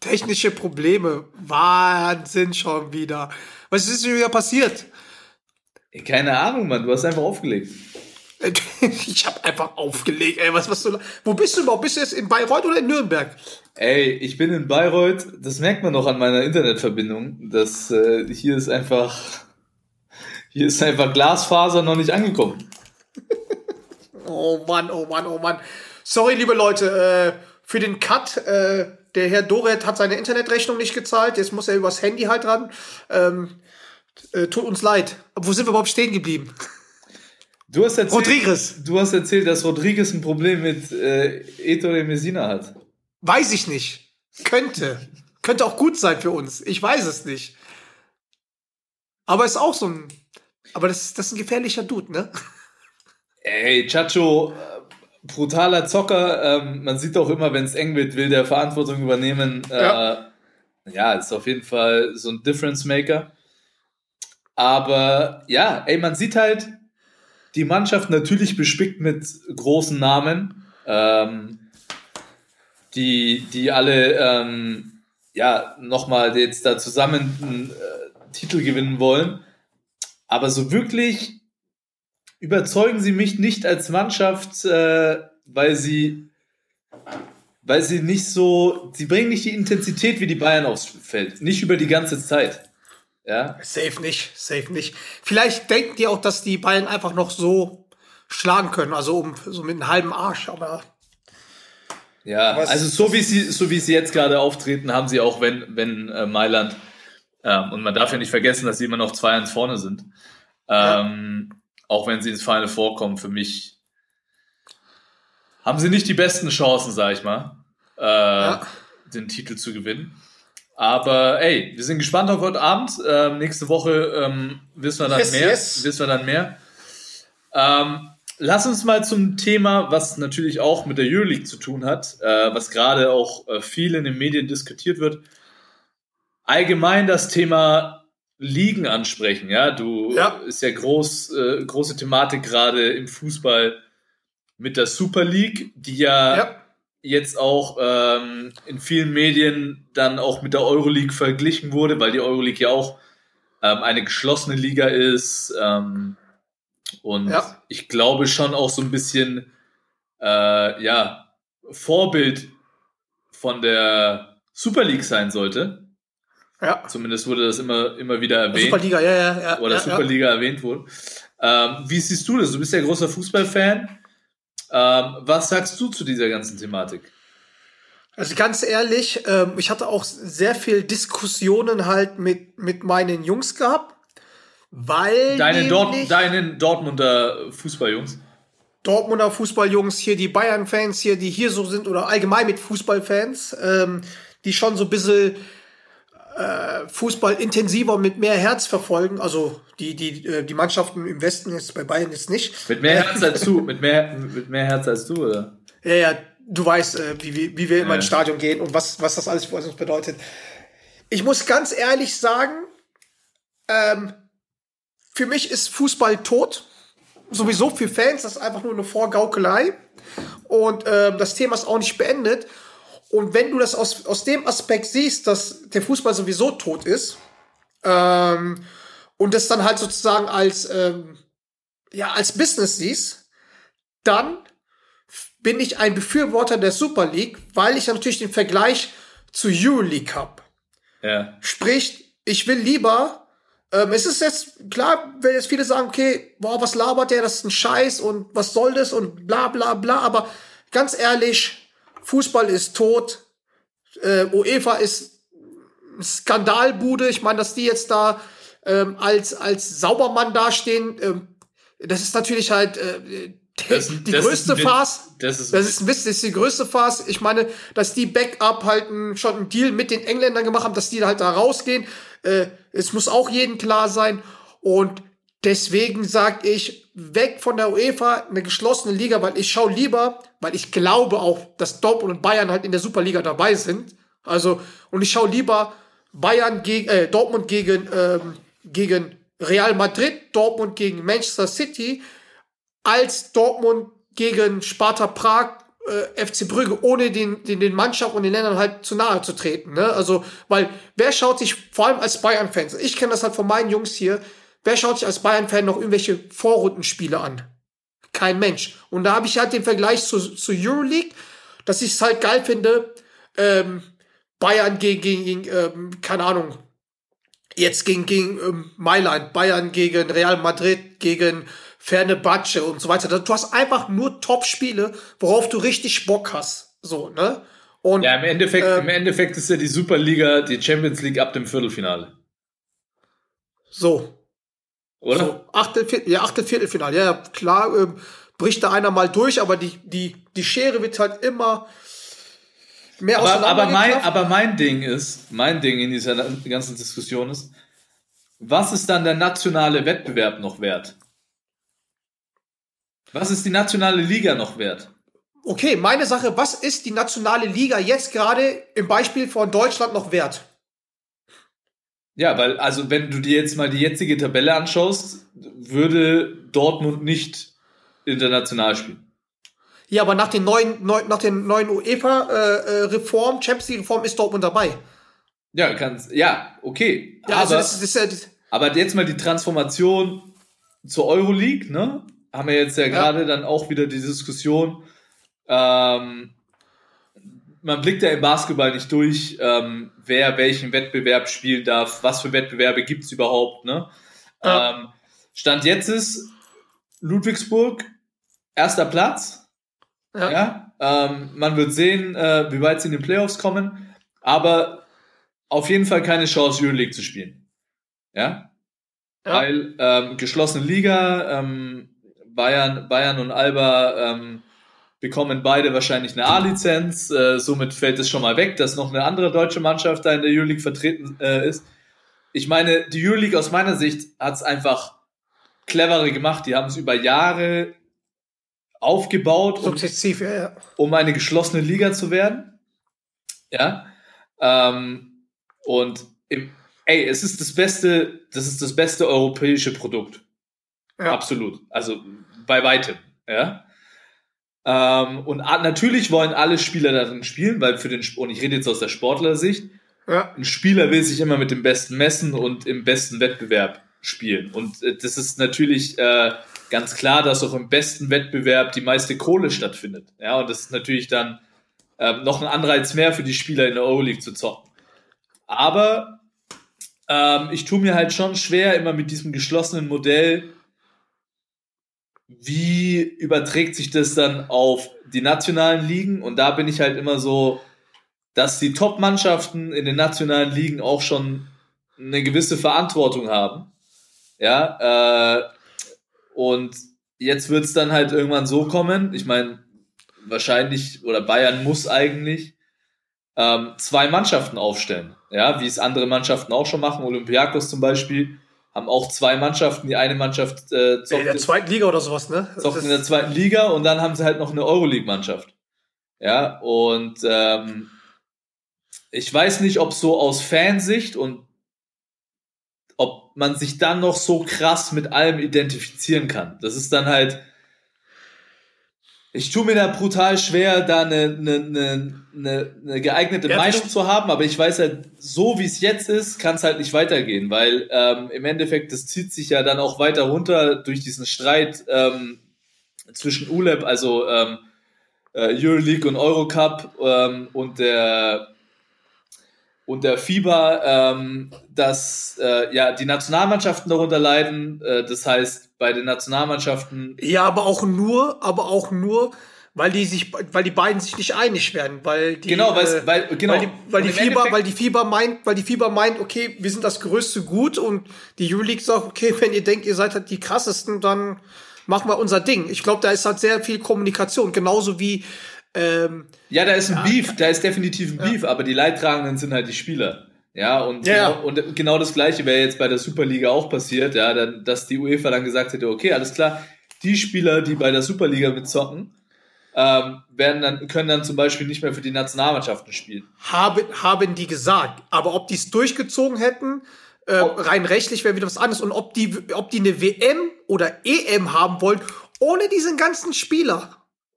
Technische Probleme. Wahnsinn schon wieder. Was ist denn wieder passiert? Keine Ahnung, Mann. Du hast einfach aufgelegt. Ich habe einfach aufgelegt, ey. Was, was du, wo bist du überhaupt? Bist du jetzt in Bayreuth oder in Nürnberg? Ey, ich bin in Bayreuth. Das merkt man noch an meiner Internetverbindung. Das äh, hier ist einfach, hier ist einfach Glasfaser noch nicht angekommen. Oh Mann, oh Mann, oh Mann. Sorry, liebe Leute, äh, für den Cut. Äh, der Herr Doret hat seine Internetrechnung nicht gezahlt. Jetzt muss er übers Handy halt ran. Ähm, äh, tut uns leid. Aber wo sind wir überhaupt stehen geblieben? Du hast erzählt, Rodriguez. Du hast erzählt, dass Rodriguez ein Problem mit äh, Ettore Messina hat. Weiß ich nicht. Könnte. Könnte auch gut sein für uns. Ich weiß es nicht. Aber ist auch so ein. Aber das, das ist ein gefährlicher Dude, ne? Ey, Chacho, brutaler Zocker. Ähm, man sieht auch immer, wenn es eng wird, will der Verantwortung übernehmen. Äh, Ja. ja, ist auf jeden Fall so ein Difference Maker. Aber ja, ey, man sieht halt die Mannschaft natürlich bespickt mit großen Namen, ähm, die, die alle ähm, ja nochmal jetzt da zusammen einen äh, Titel gewinnen wollen. Aber so wirklich überzeugen sie mich nicht als Mannschaft, äh, weil sie weil sie nicht so, sie bringen nicht die Intensität wie die Bayern aufs Feld, nicht über die ganze Zeit. Ja, Safe nicht, safe nicht. Vielleicht denken die auch, dass die Bayern einfach noch so schlagen können, also um so mit einem halben Arsch, aber ja. Was- also so wie sie, so wie sie jetzt gerade auftreten, haben sie auch, wenn, wenn äh, Mailand ähm, und man darf ja nicht vergessen, dass sie immer noch 2-1 vorne sind. Ähm, Auch wenn sie ins Final vorkommen, für mich haben sie nicht die besten Chancen, sag ich mal, äh, den Titel zu gewinnen. Aber ey, wir sind gespannt auf heute Abend. Ähm, nächste Woche ähm, wissen wir dann Yes, mehr. yes. Wissen wir dann mehr. Ähm, lass uns mal zum Thema, was natürlich auch mit der Euroleague zu tun hat, äh, was gerade auch äh, viel in den Medien diskutiert wird. Allgemein das Thema Ligen ansprechen. Ja, du Ja. ist ja groß, äh, große Thematik gerade im Fußball mit der Super League, die ja, Ja. jetzt auch ähm, in vielen Medien dann auch mit der Euroleague verglichen wurde, weil die Euroleague ja auch ähm, eine geschlossene Liga ist. Ähm, und Ja. ich glaube schon auch so ein bisschen äh, ja, Vorbild von der Super League sein sollte. Ja. Zumindest wurde das immer, immer wieder erwähnt. Superliga, ja, ja, ja. oder ja, Superliga erwähnt wurde. Ähm, wie siehst du das? Du bist ja großer Fußballfan. Ähm, was sagst du zu dieser ganzen Thematik? Also ganz ehrlich, ähm, ich hatte auch sehr viel Diskussionen halt mit, mit meinen Jungs gehabt, weil Deine Dort deinen Dortmunder Fußballjungs. Dortmunder Fußballjungs hier, die Bayern-Fans hier, die hier so sind oder allgemein mit Fußballfans, ähm, die schon so ein bisschen äh, Fußball intensiver mit mehr Herz verfolgen. Also die, die, äh, die Mannschaften im Westen jetzt bei Bayern jetzt nicht. Mit mehr Herz als du. Mit mehr, mit mehr Herz als du, oder? Ja, ja, du weißt, äh, wie, wie, wie wir immer Ja. ins Stadion gehen und was, was das alles für uns bedeutet. Ich muss ganz ehrlich sagen, ähm, für mich ist Fußball tot. Sowieso für Fans, das ist einfach nur eine Vorgaukelei. Und ähm, das Thema ist auch nicht beendet. Und wenn du das aus, aus dem Aspekt siehst, dass der Fußball sowieso tot ist, ähm, und das dann halt sozusagen als, ähm, ja, als Business siehst, dann bin ich ein Befürworter der Super League, weil ich natürlich den Vergleich zu Euroleague habe. Ja. Sprich, ich will lieber, ähm, es ist jetzt klar, wenn jetzt viele sagen, okay, boah, was labert der, das ist ein Scheiß und was soll das und bla bla bla, aber ganz ehrlich, Fußball ist tot, äh, UEFA ist Skandalbude, ich meine, dass die jetzt da ähm, als, als Saubermann dastehen, ähm, das ist natürlich halt äh, Das- die das größte. Farce. Das ist, Das ist ein Witz, das ist die größte Farce. Ich meine, dass die Backup halt ein, schon einen Deal mit den Engländern gemacht haben, dass die halt da rausgehen. Äh, es muss auch jedem klar sein. Und deswegen sage ich, weg von der UEFA, eine geschlossene Liga, weil ich schaue lieber, weil ich glaube auch, dass Dortmund und Bayern halt in der Superliga dabei sind. Also, und ich schaue lieber Bayern gegen, äh, Dortmund gegen, ähm, gegen Real Madrid, Dortmund gegen Manchester City, als Dortmund gegen Sparta Prag, äh, FC Brügge, ohne den, den, den Mannschaften und den Ländern halt zu nahe zu treten. Ne? Also, weil wer schaut sich, vor allem als Bayern-Fans, ich kenne das halt von meinen Jungs hier, wer schaut sich als Bayern-Fan noch irgendwelche Vorrundenspiele an? Kein Mensch. Und da habe ich halt den Vergleich zu, zu Euroleague, dass ich es halt geil finde, ähm, Bayern gegen, gegen, gegen ähm, keine Ahnung, jetzt gegen, gegen ähm, Mailand, Bayern gegen Real Madrid, gegen Fenerbahce und so weiter. Du hast einfach nur Top-Spiele, worauf du richtig Bock hast. So, ne? Und ja, im Endeffekt, Ähm, im Endeffekt ist ja die Superliga die Champions League ab dem Viertelfinale. so, Oder? so Achtel, Viertel, ja, Achtel, Viertelfinale. Ja, ja, klar, ähm, bricht da einer mal durch, aber die, die, die Schere wird halt immer mehr aber, aber, mein, aber mein Ding ist, mein Ding in dieser ganzen Diskussion ist, was ist dann der nationale Wettbewerb noch wert? Was ist die nationale Liga noch wert? Okay, meine Sache, was ist die nationale Liga jetzt gerade im Beispiel von Deutschland noch wert? Ja, weil, also wenn du dir jetzt mal die jetzige Tabelle anschaust, würde Dortmund nicht international spielen. Ja, aber nach den neuen, neu, nach den neuen UEFA-Reform, Champions League-Reform ist Dortmund dabei. Ja, kannst, ja, okay. Ja, aber, also das, ja, das, aber jetzt mal die Transformation zur Euroleague, ne? Haben wir jetzt ja gerade dann auch wieder die Diskussion. Ähm, man blickt ja im Basketball nicht durch, ähm, wer welchen Wettbewerb spielen darf, was für Wettbewerbe gibt's überhaupt, ne? Ja. Ähm, Stand jetzt ist Ludwigsburg erster Platz. ja. Ja, ähm, man wird sehen, äh, wie weit sie in den Playoffs kommen, aber auf jeden Fall keine Chance, Euroleague zu spielen. Ja, Ja. weil ähm, geschlossene Liga, ähm, Bayern, Bayern und Alba ähm, bekommen beide wahrscheinlich eine A-Lizenz, äh, somit fällt es schon mal weg, dass noch eine andere deutsche Mannschaft da in der Euroleague vertreten äh, ist. Ich meine, die Euroleague aus meiner Sicht hat es einfach cleverer gemacht. Die haben es über Jahre aufgebaut und Sukzessiv, ja, ja. um eine geschlossene Liga zu werden. Ja. Ähm, und im, ey, es ist das beste, das ist das beste europäische Produkt. Ja. Absolut. Also bei weitem, ja. Ähm, und natürlich wollen alle Spieler darin spielen, weil für den, Sp- und ich rede jetzt aus der Sportlersicht, Ja. ein Spieler will sich immer mit dem Besten messen und im besten Wettbewerb spielen. Und äh, das ist natürlich äh, ganz klar, dass auch im besten Wettbewerb die meiste Kohle stattfindet. Ja, und das ist natürlich dann ähm, noch ein Anreiz mehr für die Spieler in der Euroleague zu zocken. Aber ähm, ich tue mir halt schon schwer, immer mit diesem geschlossenen Modell, wie überträgt sich das dann auf die nationalen Ligen? Und da bin ich halt immer so, dass die Top-Mannschaften in den nationalen Ligen auch schon eine gewisse Verantwortung haben. Ja, äh, und jetzt wird es dann halt irgendwann so kommen, ich meine, wahrscheinlich, oder Bayern muss eigentlich ähm, zwei Mannschaften aufstellen. Ja, wie es andere Mannschaften auch schon machen. Olympiakos zum Beispiel haben auch zwei Mannschaften. Die eine Mannschaft äh, In zockt, der zweiten Liga oder sowas, ne? Zockt in der zweiten Liga und dann haben sie halt noch eine Euroleague-Mannschaft. Ja, und ähm, ich weiß nicht, ob so aus Fansicht und ob man sich dann noch so krass mit allem identifizieren kann. Das ist dann halt. Ich tue mir da brutal schwer, da eine, eine, eine, eine, eine geeignete Ja, Meinung zu haben, aber ich weiß halt, so wie es jetzt ist, kann es halt nicht weitergehen, weil ähm, im Endeffekt, das zieht sich ja dann auch weiter runter durch diesen Streit ähm, zwischen ULEP, also ähm, äh, Euroleague und Eurocup ähm, und der und der FIBA, ähm, dass äh, ja die Nationalmannschaften darunter leiden. Äh, das heißt, bei den Nationalmannschaften Ja, aber auch nur, aber auch nur, weil die sich, weil die beiden sich nicht einig werden, weil die, Genau, äh, weil- genau. weil die, weil die Fieber, Endeffekt- weil die Fieber meint, weil die Fieber meint, okay, wir sind das größte Gut und die Euroleague sagt, okay, wenn ihr denkt, ihr seid halt die krassesten, dann machen wir unser Ding. Ich glaube, da ist halt sehr viel Kommunikation, genauso wie ähm, Ja, da ist ein Beef, da ist definitiv ein Beef, aber die Leidtragenden sind halt die Spieler. Ja, und, Ja. Genau, und genau das gleiche wäre jetzt bei der Superliga auch passiert, ja, dann, dass die UEFA dann gesagt hätte, okay, alles klar, die Spieler, die bei der Superliga mitzocken, ähm, werden dann, können dann zum Beispiel nicht mehr für die Nationalmannschaften spielen. haben, haben die gesagt. Aber ob die es durchgezogen hätten, äh, rein rechtlich wäre wieder was anderes. Und ob die, ob die eine WM oder EM haben wollen, ohne diesen ganzen Spieler,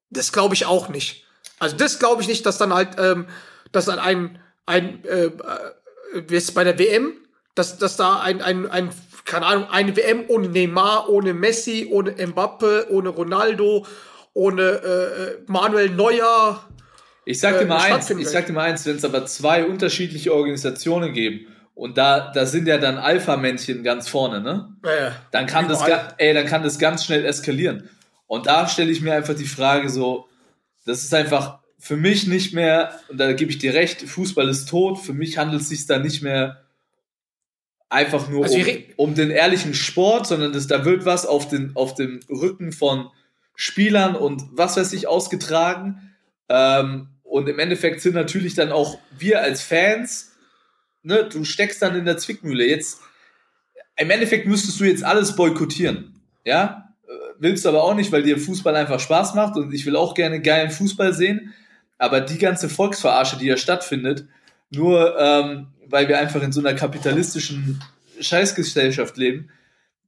das glaube ich auch nicht. Also das glaube ich nicht, dass dann halt, ähm, dass dann ein, ein äh, äh, wie ist es bei der WM, dass, dass da ein, ein, ein, keine Ahnung, eine WM ohne Neymar, ohne Messi, ohne Mbappe, ohne Ronaldo, ohne äh, Manuel Neuer, Ich sag Äh, dir mal eins, ich sag dir mal eins, wenn es aber zwei unterschiedliche Organisationen geben und da, da sind ja dann Alpha-Männchen ganz vorne, ne? äh, dann kann das, Überall. ey, dann kann das ganz schnell eskalieren. Und da stelle ich mir einfach die Frage so, das ist einfach für mich nicht mehr, und da gebe ich dir recht, Fußball ist tot, für mich handelt es sich da nicht mehr einfach nur Also um, um den ehrlichen Sport, sondern das, da wird was auf, den, auf dem Rücken von Spielern und was weiß ich ausgetragen. Ähm, und im Endeffekt sind natürlich dann auch wir als Fans, ne, du steckst dann in der Zwickmühle. Jetzt, im Endeffekt müsstest du jetzt alles boykottieren. Ja? Willst du aber auch nicht, weil dir Fußball einfach Spaß macht und ich will auch gerne geilen Fußball sehen. Aber die ganze Volksverarsche, die ja stattfindet, nur ähm, weil wir einfach in so einer kapitalistischen Scheißgesellschaft leben,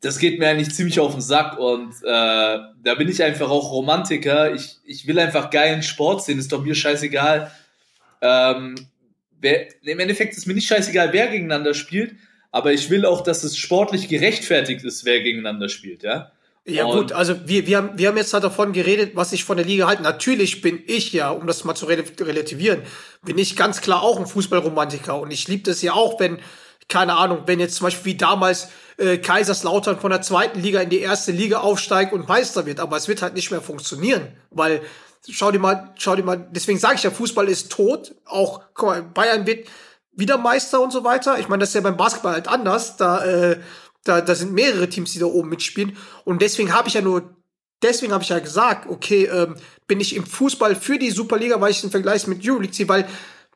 das geht mir eigentlich ziemlich auf den Sack und äh, da bin ich einfach auch Romantiker. Ich, ich will einfach geilen Sport sehen, ist doch mir scheißegal. Ähm, wer, Im Endeffekt ist mir nicht scheißegal, wer gegeneinander spielt, aber ich will auch, dass es sportlich gerechtfertigt ist, wer gegeneinander spielt, ja. Ja Und- gut, also wir, wir, haben, wir haben jetzt halt davon geredet, was ich von der Liga halte. Natürlich bin ich ja, um das mal zu rel- relativieren, bin ich ganz klar auch ein Fußballromantiker. Und ich liebe das ja auch, wenn, keine Ahnung, wenn jetzt zum Beispiel wie damals äh, Kaiserslautern von der zweiten Liga in die erste Liga aufsteigt und Meister wird. Aber es wird halt nicht mehr funktionieren, weil schau dir mal, schau dir mal, deswegen sage ich ja, Fußball ist tot. Auch, guck mal, Bayern wird wieder Meister und so weiter. Ich meine, das ist ja beim Basketball halt anders. Da, äh, da, da sind mehrere Teams, die da oben mitspielen. Und deswegen habe ich ja nur, deswegen habe ich ja gesagt, okay, ähm, bin ich im Fußball für die Superliga, weil ich den Vergleich mit Euroleague ziehe, weil,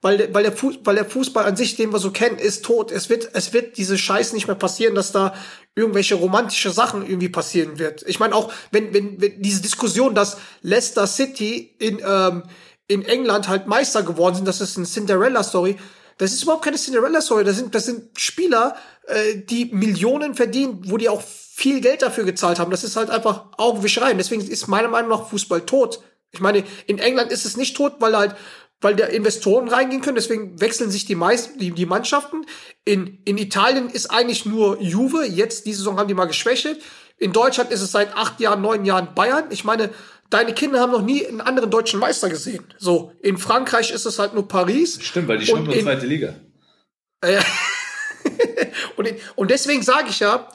weil, weil, der weil der Fußball an sich, den wir so kennen, ist tot. Es wird, es wird diese Scheiß nicht mehr passieren, dass da irgendwelche romantische Sachen irgendwie passieren wird. Ich meine auch, wenn, wenn, wenn diese Diskussion, dass Leicester City in, ähm, in England halt Meister geworden sind, das ist eine Cinderella-Story. Das ist überhaupt keine Cinderella-Story. Das sind, das sind Spieler, äh, die Millionen verdienen, wo die auch viel Geld dafür gezahlt haben. Das ist halt einfach Augenwischerei. Und deswegen ist meiner Meinung nach Fußball tot. Ich meine, in England ist es nicht tot, weil halt, weil da Investoren reingehen können. Deswegen wechseln sich die meisten, die, die Mannschaften. In, in Italien ist eigentlich nur Juve. Jetzt, diese Saison haben die mal geschwächelt. In Deutschland ist es seit acht Jahren, neun Jahren Bayern. Ich meine, deine Kinder haben noch nie einen anderen deutschen Meister gesehen. So, in Frankreich ist es halt nur Paris. Stimmt, weil die Und nur in- zweite Liga. Und, und deswegen sage ich ja,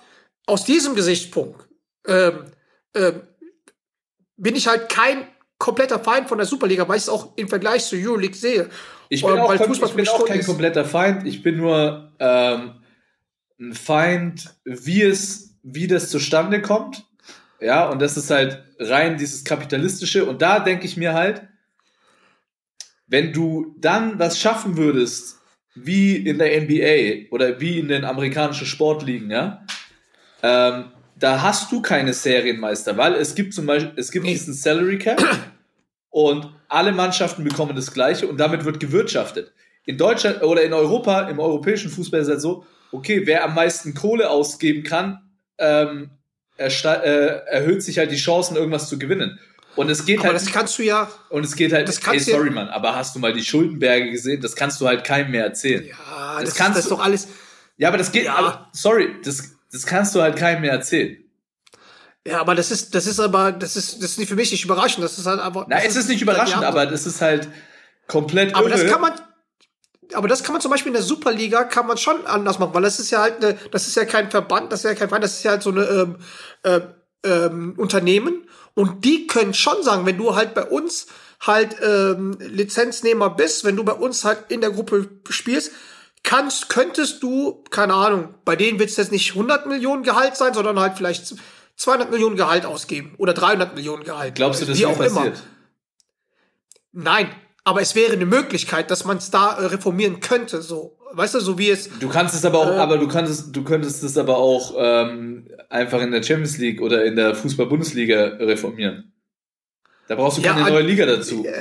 aus diesem Gesichtspunkt ähm, ähm, bin ich halt kein kompletter Feind von der Superliga, weil ich es auch im Vergleich zur Euroleague sehe. Ich bin, Ähm, auch, Fußball ich bin auch kein ist. kompletter Feind. Ich bin nur ähm, ein Feind, wie es, wie das zustande kommt. Ja, und das ist halt rein dieses kapitalistische. Und da denke ich mir halt, wenn du dann was schaffen würdest, wie in der NBA oder wie in den amerikanischen Sportligen, ja, ähm, da hast du keine Serienmeister, weil es gibt zum Beispiel, es gibt diesen Salary Cap und alle Mannschaften bekommen das Gleiche und damit wird gewirtschaftet. In Deutschland oder in Europa, im europäischen Fußball ist es halt so, okay, wer am meisten Kohle ausgeben kann, ähm, äh, erhöht sich halt die Chancen, irgendwas zu gewinnen. Und es geht Aber halt das kannst du ja. und es geht halt, das ey, kannst ja- sorry, Mann, aber hast du mal die Schuldenberge gesehen? Das kannst du halt keinem mehr erzählen. Ja, Ja, Das das, kannst das ist du- doch alles. aber das geht, Ja. aber, sorry, das, das kannst du halt keinem mehr erzählen. Ja, aber das ist, das ist aber, das ist, das ist nicht für mich nicht überraschend. Das ist halt einfach. Na, das es ist nicht überraschend, ja, aber das ist halt komplett Aber irre. das kann man. Aber das kann man zum Beispiel in der Superliga kann man schon anders machen, weil das ist ja halt eine, das ist ja kein Verband, das ist ja kein Verein, das ist ja halt so eine ähm, ähm, ähm, Unternehmen und die können schon sagen, wenn du halt bei uns halt ähm, Lizenznehmer bist, wenn du bei uns halt in der Gruppe spielst, kannst, könntest du, keine Ahnung, bei denen wird es jetzt nicht 100 Millionen Gehalt sein, sondern halt vielleicht 200 Millionen Gehalt ausgeben oder 300 Millionen Gehalt. Glaubst du, das Wie auch immer. passiert? Nein, aber es wäre eine Möglichkeit, dass man es da äh, reformieren könnte, so. Weißt du, so wie es. Du kannst es aber auch, Äh. aber du kannst, du könntest es aber auch ähm, einfach in der Champions League oder in der Fußball-Bundesliga reformieren. Da brauchst du Ja, keine an- neue Liga dazu. Äh,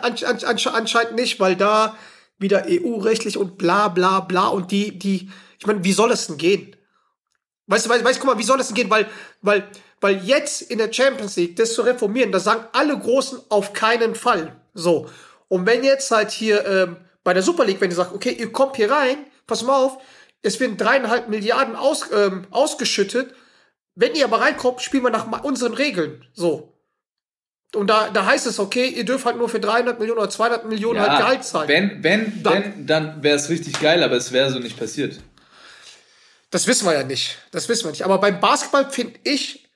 an, an, an, anscheinend nicht, weil da wieder EU-rechtlich und bla bla bla und die, die, ich meine, wie soll es denn gehen? Weißt du, weißt, weißt, guck mal, wie soll es denn gehen? Weil, weil, weil jetzt in der Champions League das zu reformieren, da sagen alle Großen auf keinen Fall. So. Und wenn jetzt halt hier ähm, bei der Super League, wenn ihr sagt, okay, ihr kommt hier rein, pass mal auf, es werden dreieinhalb Milliarden aus, ähm, ausgeschüttet. Wenn ihr aber reinkommt, spielen wir nach unseren Regeln. So. Und da, da heißt es, okay, ihr dürft halt nur für 300 Millionen oder 200 Millionen halt Gehalt zahlen. wenn, wenn, Dann- wenn, dann wäre es richtig geil, aber es wäre so nicht passiert. Das wissen wir ja nicht. Das wissen wir nicht. Aber beim Basketball finde ich,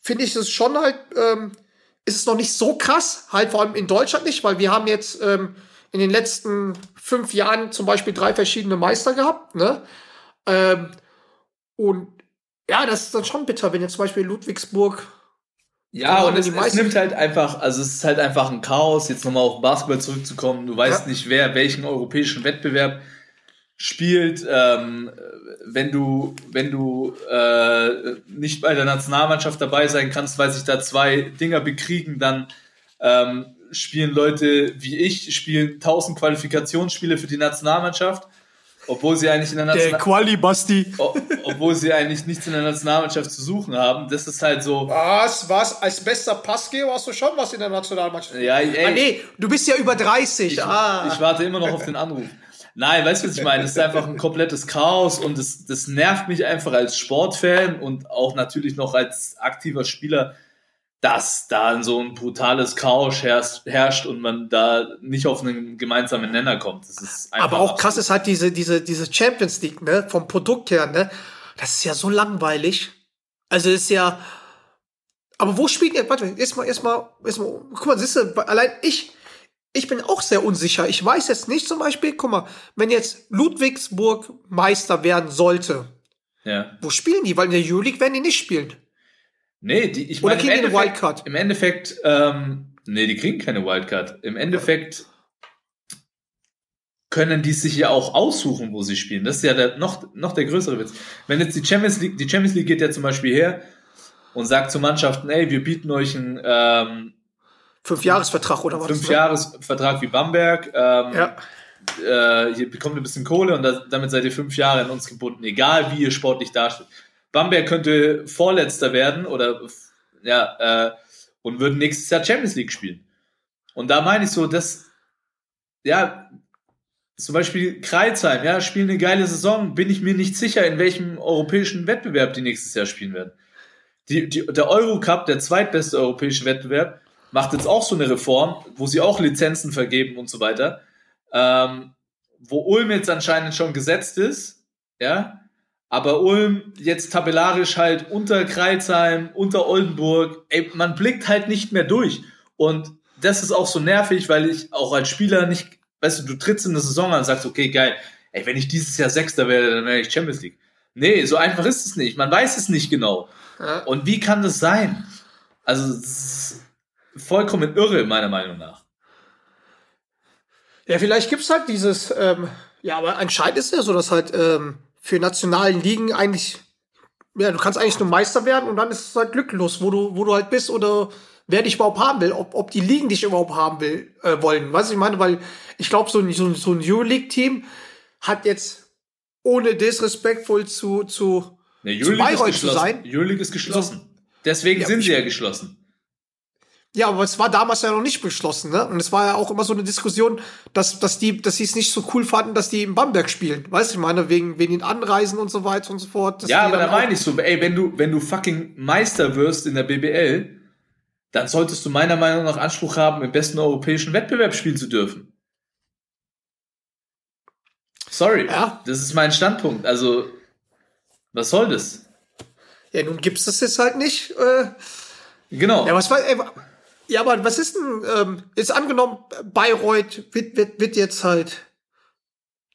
finde ich es schon halt, ähm, ist es noch nicht so krass, halt vor allem in Deutschland nicht, weil wir haben jetzt ähm, in den letzten fünf Jahren zum Beispiel drei verschiedene Meister gehabt, ne? Ähm, und ja, das ist dann schon bitter, wenn jetzt zum Beispiel Ludwigsburg Ja, und es, es nimmt halt einfach, also es ist halt einfach ein Chaos, jetzt nochmal auf Basketball zurückzukommen. Du weißt Ja. nicht, wer welchen europäischen Wettbewerb spielt. Ähm, wenn du, wenn du äh, nicht bei der Nationalmannschaft dabei sein kannst, weil sich da zwei Dinger bekriegen, dann ähm, spielen Leute wie ich, spielen 1000 Qualifikationsspiele für die Nationalmannschaft, obwohl sie eigentlich in der Nationalmannschaft Quali Basti. Obwohl sie eigentlich nichts in der Nationalmannschaft zu suchen haben. Das ist halt so. Was, was? Als bester Passgeber hast du schon was in der Nationalmannschaft? Ja, ey, Ah, nee, du bist ja über 30. ich, ah. ich warte immer noch auf den Anruf. Nein, weißt du, was ich meine? Es ist einfach ein komplettes Chaos und das, das nervt mich einfach als Sportfan und auch natürlich noch als aktiver Spieler, dass da so ein brutales Chaos herrscht, und man da nicht auf einen gemeinsamen Nenner kommt. Das ist einfach Aber auch krass absolut- ist halt diese, diese, diese Champions League, ne, vom Produkt her, ne, das ist ja so langweilig. Also ist ja, aber wo spielt ihr, warte, erstmal, erstmal, erstmal, guck mal, siehst du, allein ich, ich bin auch sehr unsicher. Ich weiß jetzt nicht zum Beispiel, guck mal, wenn jetzt Ludwigsburg Meister werden sollte, Ja. wo spielen die? Weil in der Euroleague werden die nicht spielen. Nee, die, ich Oder meine, im kriegen die eine Wildcard? im Endeffekt, ähm, nee, die kriegen keine Wildcard. Im Endeffekt können die sich ja auch aussuchen, wo sie spielen. Das ist ja der, noch, noch der größere Witz. Wenn jetzt die Champions League, die Champions League geht ja zum Beispiel her und sagt zu Mannschaften, ey, wir bieten euch einen ähm, Fünf Jahresvertrag oder was? fünf ne? Jahres Vertrag wie Bamberg. Ähm, Ja. äh, ihr bekommt ein bisschen Kohle und das, damit seid ihr fünf Jahre an uns gebunden, egal wie ihr sportlich dasteht. Bamberg könnte Vorletzter werden oder ja, äh, und würden nächstes Jahr Champions League spielen. Und da meine ich so, dass, ja, zum Beispiel Kreuzheim, ja, spielen eine geile Saison, bin ich mir nicht sicher, in welchem europäischen Wettbewerb die nächstes Jahr spielen werden. Die, die, der Eurocup, der zweitbeste europäische Wettbewerb, macht jetzt auch so eine Reform, wo sie auch Lizenzen vergeben und so weiter. Ähm, wo Ulm jetzt anscheinend schon gesetzt ist, ja, aber Ulm jetzt tabellarisch halt unter Kreuzheim, unter Oldenburg, ey, man blickt halt nicht mehr durch. Und das ist auch so nervig, weil ich auch als Spieler nicht, weißt du, du trittst in eine Saison an und sagst, okay, geil, ey, wenn ich dieses Jahr Sechster werde, dann wäre ich Champions League. Nee, so einfach ist es nicht. Man weiß es nicht genau. Ja. Und wie kann das sein? Also, es ist vollkommen irre, meiner Meinung nach. Ja, vielleicht gibt's halt dieses, ähm, ja, aber anscheinend ist ja so, dass halt ähm, für nationalen Ligen eigentlich, ja, du kannst eigentlich nur Meister werden und dann ist es halt glücklos, wo du, wo du halt bist oder wer dich überhaupt haben will, ob, ob die Ligen dich überhaupt haben will, äh, wollen. Weißt du, ich meine, weil ich glaube, so ein, so ein, so ein Euroleague-Team hat jetzt ohne disrespektvoll zu, zu, Ne, zu Bayreuth zu sein. Euroleague ist geschlossen. Deswegen Ja, sind sie ja geschlossen. Ja, aber es war damals ja noch nicht beschlossen, ne? Und es war ja auch immer so eine Diskussion, dass, dass die, dass sie es nicht so cool fanden, dass die in Bamberg spielen. Weißt du, ich meine, wegen, wegen den Anreisen und so weiter und so fort. Ja, aber da meine ich so, ey, wenn du, wenn du fucking Meister wirst in der BBL, dann solltest du meiner Meinung nach Anspruch haben, im besten europäischen Wettbewerb spielen zu dürfen. Sorry, Ja. das ist mein Standpunkt. Also, was soll das? Ja, nun gibt's das jetzt halt nicht. Äh, Genau. ja, was war, ey, ja, aber was ist denn, ähm, jetzt angenommen, Bayreuth wird, wird, wird jetzt halt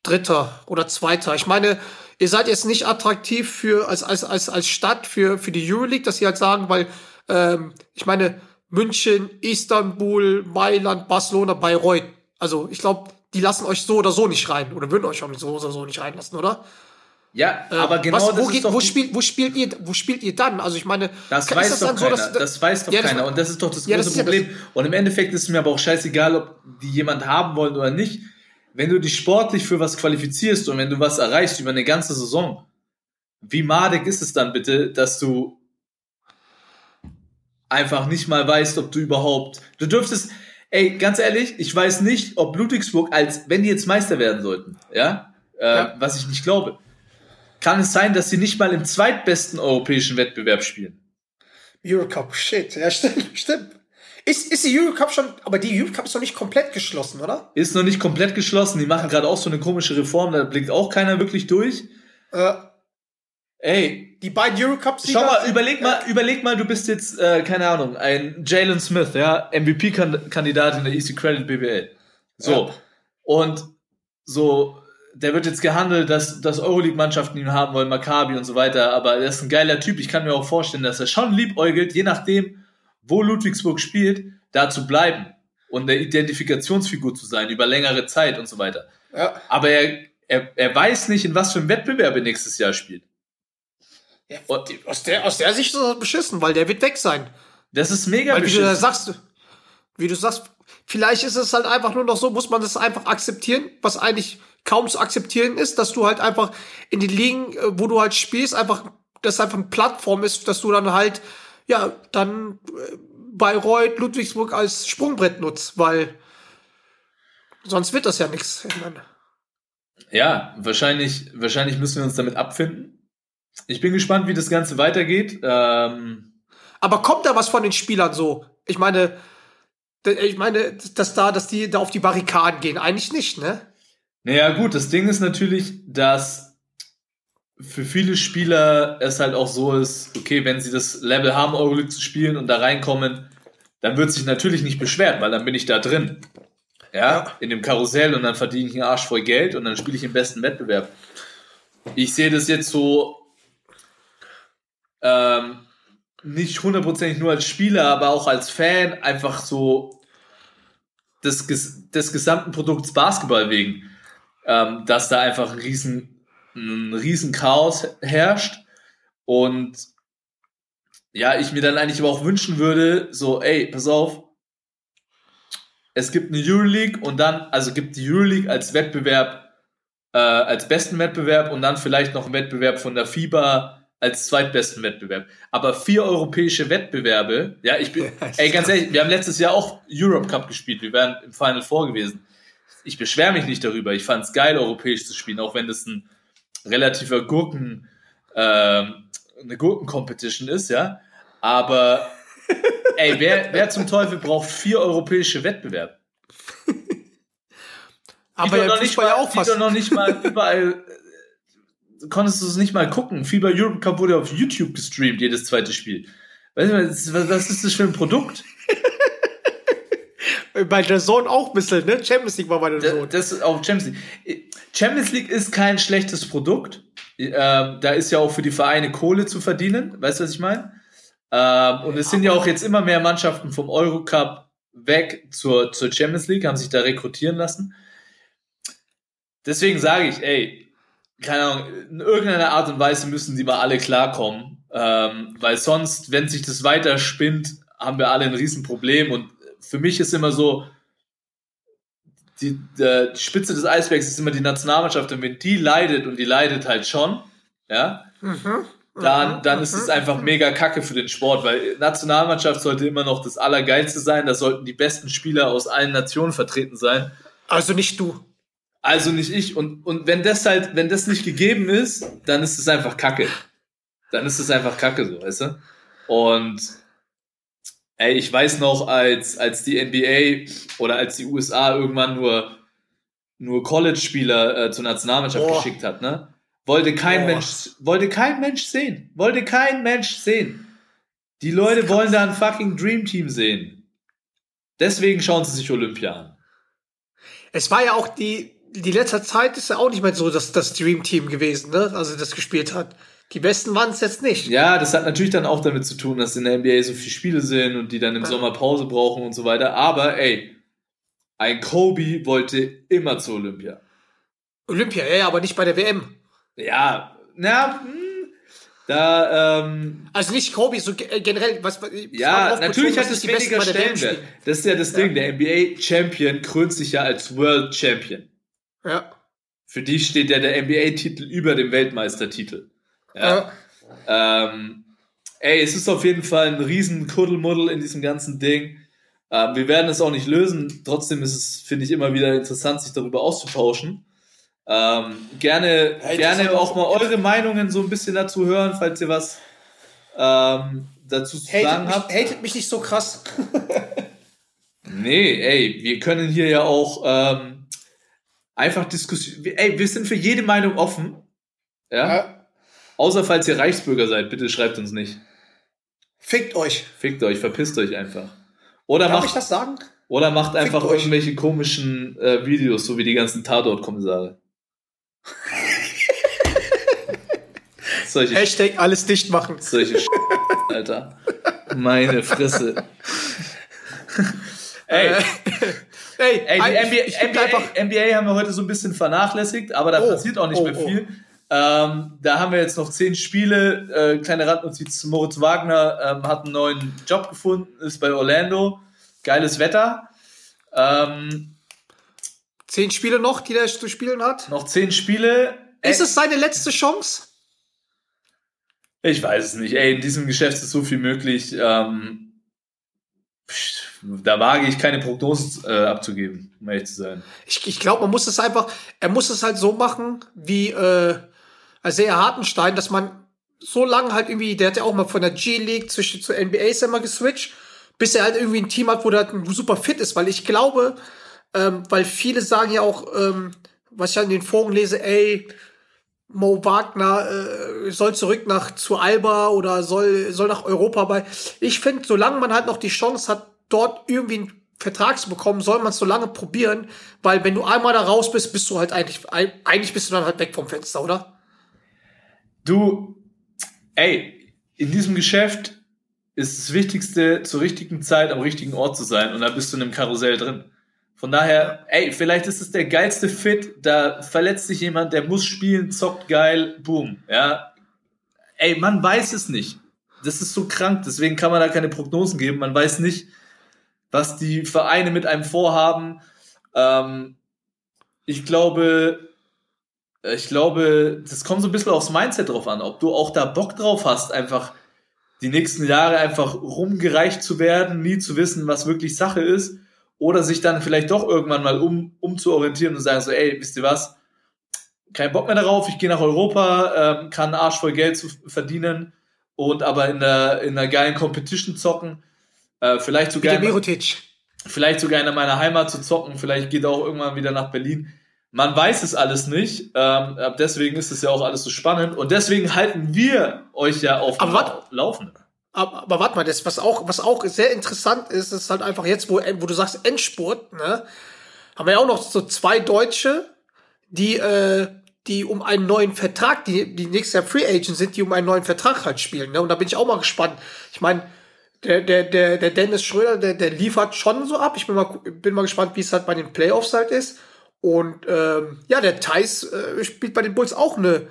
Dritter oder Zweiter. Ich meine, ihr seid jetzt nicht attraktiv für, als, als, als, als Stadt für, für die Euroleague, dass sie halt sagen, weil, ähm, ich meine, München, Istanbul, Mailand, Barcelona, Bayreuth. Also, ich glaube, die lassen euch so oder so nicht rein. Oder würden euch auch so oder so nicht reinlassen, oder? Ja, aber genau Was, das wo, ist geht, wo, spielt, wo spielt ihr, wo spielt ihr dann? Also ich meine, Das weiß doch dann so, keiner. dass- das weiß doch Ja, das- keiner. Und das ist doch das Ja, das große ja das- Problem. Und im Endeffekt ist es mir aber auch scheißegal, ob die jemand haben wollen oder nicht. Wenn du dich sportlich für was qualifizierst und wenn du was erreichst über eine ganze Saison, wie madig ist es dann bitte, dass du einfach nicht mal weißt, ob du überhaupt. Du dürftest, ey, ganz ehrlich, ich weiß nicht, ob Ludwigsburg als, wenn die jetzt Meister werden sollten, ja, äh, Ja. was ich nicht glaube, kann es sein, dass sie nicht mal im zweitbesten europäischen Wettbewerb spielen. Eurocup, shit, ja, stimmt, stimmt. Ist, ist die Eurocup schon, aber die Eurocup ist noch nicht komplett geschlossen, oder? Ist noch nicht komplett geschlossen. Die machen gerade auch so eine komische Reform, da blickt auch keiner wirklich durch. Äh, Ey, die beiden Eurocups. schau mal, überleg mal, überleg mal, du bist jetzt, äh, keine Ahnung, ein Jalen Smith, ja, MVP-Kandidat in der Easy Credit BBL. So. Ja. Und so, der wird jetzt gehandelt, dass, dass Euroleague-Mannschaften ihn haben wollen, Maccabi und so weiter, aber er ist ein geiler Typ. Ich kann mir auch vorstellen, dass er schon liebäugelt, je nachdem, wo Ludwigsburg spielt, da zu bleiben und eine Identifikationsfigur zu sein über längere Zeit und so weiter. Ja. Aber er, er, er weiß nicht, in was für einem Wettbewerb er nächstes Jahr spielt. Ja, aus, der, aus der Sicht ist das beschissen, weil der wird weg sein. das ist mega Weil wie du beschissen. sagst, wie du sagst, vielleicht ist es halt einfach nur noch so, muss man das einfach akzeptieren, was eigentlich kaum zu akzeptieren ist, dass du halt einfach in den Ligen, äh, wo du halt spielst, einfach, das einfach eine Plattform ist, dass du dann halt, ja, dann äh, Bayreuth, Ludwigsburg als Sprungbrett nutzt, weil sonst wird das ja nichts. Ja, wahrscheinlich, wahrscheinlich müssen wir uns damit abfinden. Ich bin gespannt, wie das Ganze weitergeht. Ähm, Aber kommt da was von den Spielern so? Ich meine, ich meine, dass da, dass die da auf die Barrikaden gehen, eigentlich nicht, ne? Naja, gut, das Ding ist natürlich, dass für viele Spieler es halt auch so ist, okay, wenn sie das Level haben, Euroleague zu spielen und da reinkommen, dann wird sich natürlich nicht beschwert, weil dann bin ich da drin. Ja, in dem Karussell und dann verdiene ich einen Arsch voll Geld und dann spiele ich im besten Wettbewerb. Ich sehe das jetzt so ähm, nicht hundertprozentig nur als Spieler, aber auch als Fan, einfach so des, des gesamten Produkts Basketball wegen, ähm, dass da einfach ein riesen, ein riesen Chaos herrscht und ja, ich mir dann eigentlich aber auch wünschen würde, so, ey, pass auf, es gibt eine Euroleague und dann, also gibt die Euroleague als Wettbewerb, äh, als besten Wettbewerb und dann vielleicht noch einen Wettbewerb von der FIBA als zweitbesten Wettbewerb. Aber vier europäische Wettbewerbe, ja, ich bin, ey, ganz ehrlich, wir haben letztes Jahr auch Europe Cup gespielt, wir wären im Final Four gewesen. Ich beschwere mich nicht darüber, ich fand es geil, europäisch zu spielen, auch wenn das ein relativer Gurken, ähm, eine Gurken-Competition ist, ja. Aber ey, wer, wer zum Teufel braucht vier europäische Wettbewerbe? Aber ja, noch nicht mal, ja auch fast. noch nicht mal überall äh, konntest du es nicht mal gucken. FIBA Europe Cup wurde auf YouTube gestreamt, jedes zweite Spiel. Weißt du, was ist das für ein Produkt? Bei der Sohn auch ein bisschen, ne? Champions League war bei der Sohn. das ist auch Champions League. Champions League ist kein schlechtes Produkt. Ähm, da ist ja auch für die Vereine Kohle zu verdienen. Weißt du, was ich meine? Ähm, und es sind ja auch jetzt immer mehr Mannschaften vom Eurocup weg zur, zur Champions League, haben sich da rekrutieren lassen. Deswegen sage ich, ey, keine Ahnung, in irgendeiner Art und Weise müssen die mal alle klarkommen. Ähm, weil sonst, wenn sich das weiter spinnt, haben wir alle ein Riesenproblem. Und für mich ist immer so, die, die Spitze des Eisbergs ist immer die Nationalmannschaft und wenn die leidet und die leidet halt schon, ja, dann, dann ist es einfach mega kacke für den Sport, weil Nationalmannschaft sollte immer noch das Allergeilste sein, da sollten die besten Spieler aus allen Nationen vertreten sein. Also nicht du. Also nicht ich. Und, und wenn das halt, wenn das nicht gegeben ist, dann ist es einfach Kacke. Dann ist es einfach Kacke, so, weißt du? Und ey, ich weiß noch, als, als die NBA oder als die USA irgendwann nur, nur College-Spieler äh, zur Nationalmannschaft Boah. geschickt hat, ne? Wollte kein Boah. Mensch, wollte kein Mensch sehen. Wollte kein Mensch sehen. Die Leute wollen da ein fucking Dream Team sehen. Deswegen schauen sie sich Olympia an. Es war ja auch die, die letzte Zeit ist ja auch nicht mehr so das, das Dream Team gewesen, ne? Also das gespielt hat. Die Besten waren es jetzt nicht. Ja, das hat natürlich dann auch damit zu tun, dass in der NBA so viele Spiele sind und die dann im Sommer Pause brauchen und so weiter. Aber ey, ein Kobe wollte immer zur Olympia. Olympia, ja, ja, aber nicht bei der WM. Ja, na, hm, da, ähm, Also nicht Kobe, so äh, generell, was ja, natürlich hat es weniger Stellenwert. Das ist ja das Ding, der NBA-Champion krönt sich ja als World Champion. Ja. Für die steht ja der NBA-Titel über dem Weltmeistertitel. Ja. ja. Ähm, ey, es ist auf jeden Fall ein riesen Kuddelmuddel in diesem ganzen Ding. Ähm, wir werden es auch nicht lösen. Trotzdem ist es, finde ich, immer wieder interessant, sich darüber auszutauschen. Ähm, gerne Hey, gerne auch mal eure Meinungen so ein bisschen dazu hören, falls ihr was ähm, dazu zu Hatet sagen mich, habt. hatet mich nicht so krass. Nee, ey, wir können hier ja auch ähm, einfach Diskussion. Ey, wir sind für jede Meinung offen. Ja? Ja. Außer falls ihr Reichsbürger seid, bitte schreibt uns nicht. Fickt euch. Fickt euch, verpisst euch einfach. Oder Darf macht, ich das sagen? oder macht einfach euch. irgendwelche komischen äh, Videos, so wie die ganzen Tatort-Kommissare. solche Hashtag alles dicht machen. solche Sch Alter. Meine Fresse. Ey, Ey, ey, die NBA, NBA. NBA haben wir heute so ein bisschen vernachlässigt, aber da Oh, passiert auch nicht oh, mehr oh. Ähm, da haben wir jetzt noch zehn Spiele. Äh, kleine Randnotiz: Moritz Wagner ähm, hat einen neuen Job gefunden, ist bei Orlando. Geiles Wetter. Ähm, Zehn Spiele noch, die der zu spielen hat. noch zehn Spiele. Ist es seine letzte Chance? Ich weiß es nicht. Ey, in diesem Geschäft ist so viel möglich. Ähm, da wage ich keine Prognosen äh, abzugeben, um ehrlich zu sein. Ich, ich glaube, man muss es einfach, er muss es halt so machen, wie äh, Isaiah Hartenstein, dass man so lange halt irgendwie, der hat ja auch mal von der G-League zwischen zur NBA er mal geswitcht, bis er halt irgendwie ein Team hat, wo der halt super fit ist, weil ich glaube, ähm, weil viele sagen ja auch, ähm, was ich in den Foren lese, ey, Mo Wagner äh, soll zurück nach zu Alba oder soll soll nach Europa bei. Ich finde, solange man halt noch die Chance hat, dort irgendwie einen Vertrag zu bekommen, soll man es so lange probieren, weil wenn du einmal da raus bist, bist du halt eigentlich eigentlich bist du dann halt weg vom Fenster, oder? Du, ey, in diesem Geschäft ist das Wichtigste, zur richtigen Zeit am richtigen Ort zu sein und da bist du in einem Karussell drin. Von daher, ey, vielleicht ist es der geilste Fit, da verletzt sich jemand, der muss spielen, zockt geil, boom, ja. Ey, man weiß es nicht. Das ist so krank, deswegen kann man da keine Prognosen geben. Man weiß nicht, was die Vereine mit einem vorhaben. Ähm, ich glaube, ich glaube, das kommt so ein bisschen aufs Mindset drauf an, ob du auch da Bock drauf hast, einfach die nächsten Jahre einfach rumgereicht zu werden, nie zu wissen, was wirklich Sache ist, oder sich dann vielleicht doch irgendwann mal um, umzuorientieren und sagen so, ey, wisst ihr was, kein Bock mehr darauf, ich gehe nach Europa, ähm, kann Arsch voll Geld zu verdienen und aber in der, in einer geilen Competition zocken, äh, vielleicht sogar der Mirotic. vielleicht sogar in meiner Heimat zu zocken, vielleicht geht auch irgendwann wieder nach Berlin. Man weiß es alles nicht, ähm, aber deswegen ist es ja auch alles so spannend und deswegen halten wir euch ja auf dem Laufenden. Aber, aber warte mal, das, was auch, was auch sehr interessant ist, ist halt einfach jetzt, wo, wo du sagst Endspurt, ne, haben wir ja auch noch so zwei Deutsche, die, äh, die um einen neuen Vertrag, die, die nächstes Jahr Free Agent sind, die um einen neuen Vertrag halt spielen, ne, und da bin ich auch mal gespannt. Ich meine, der, der, der, der Dennis Schröder, der, der liefert schon so ab. Ich bin mal, bin mal gespannt, wie es halt bei den Playoffs halt ist. Und ähm, ja, der Thais äh, spielt bei den Bulls auch eine,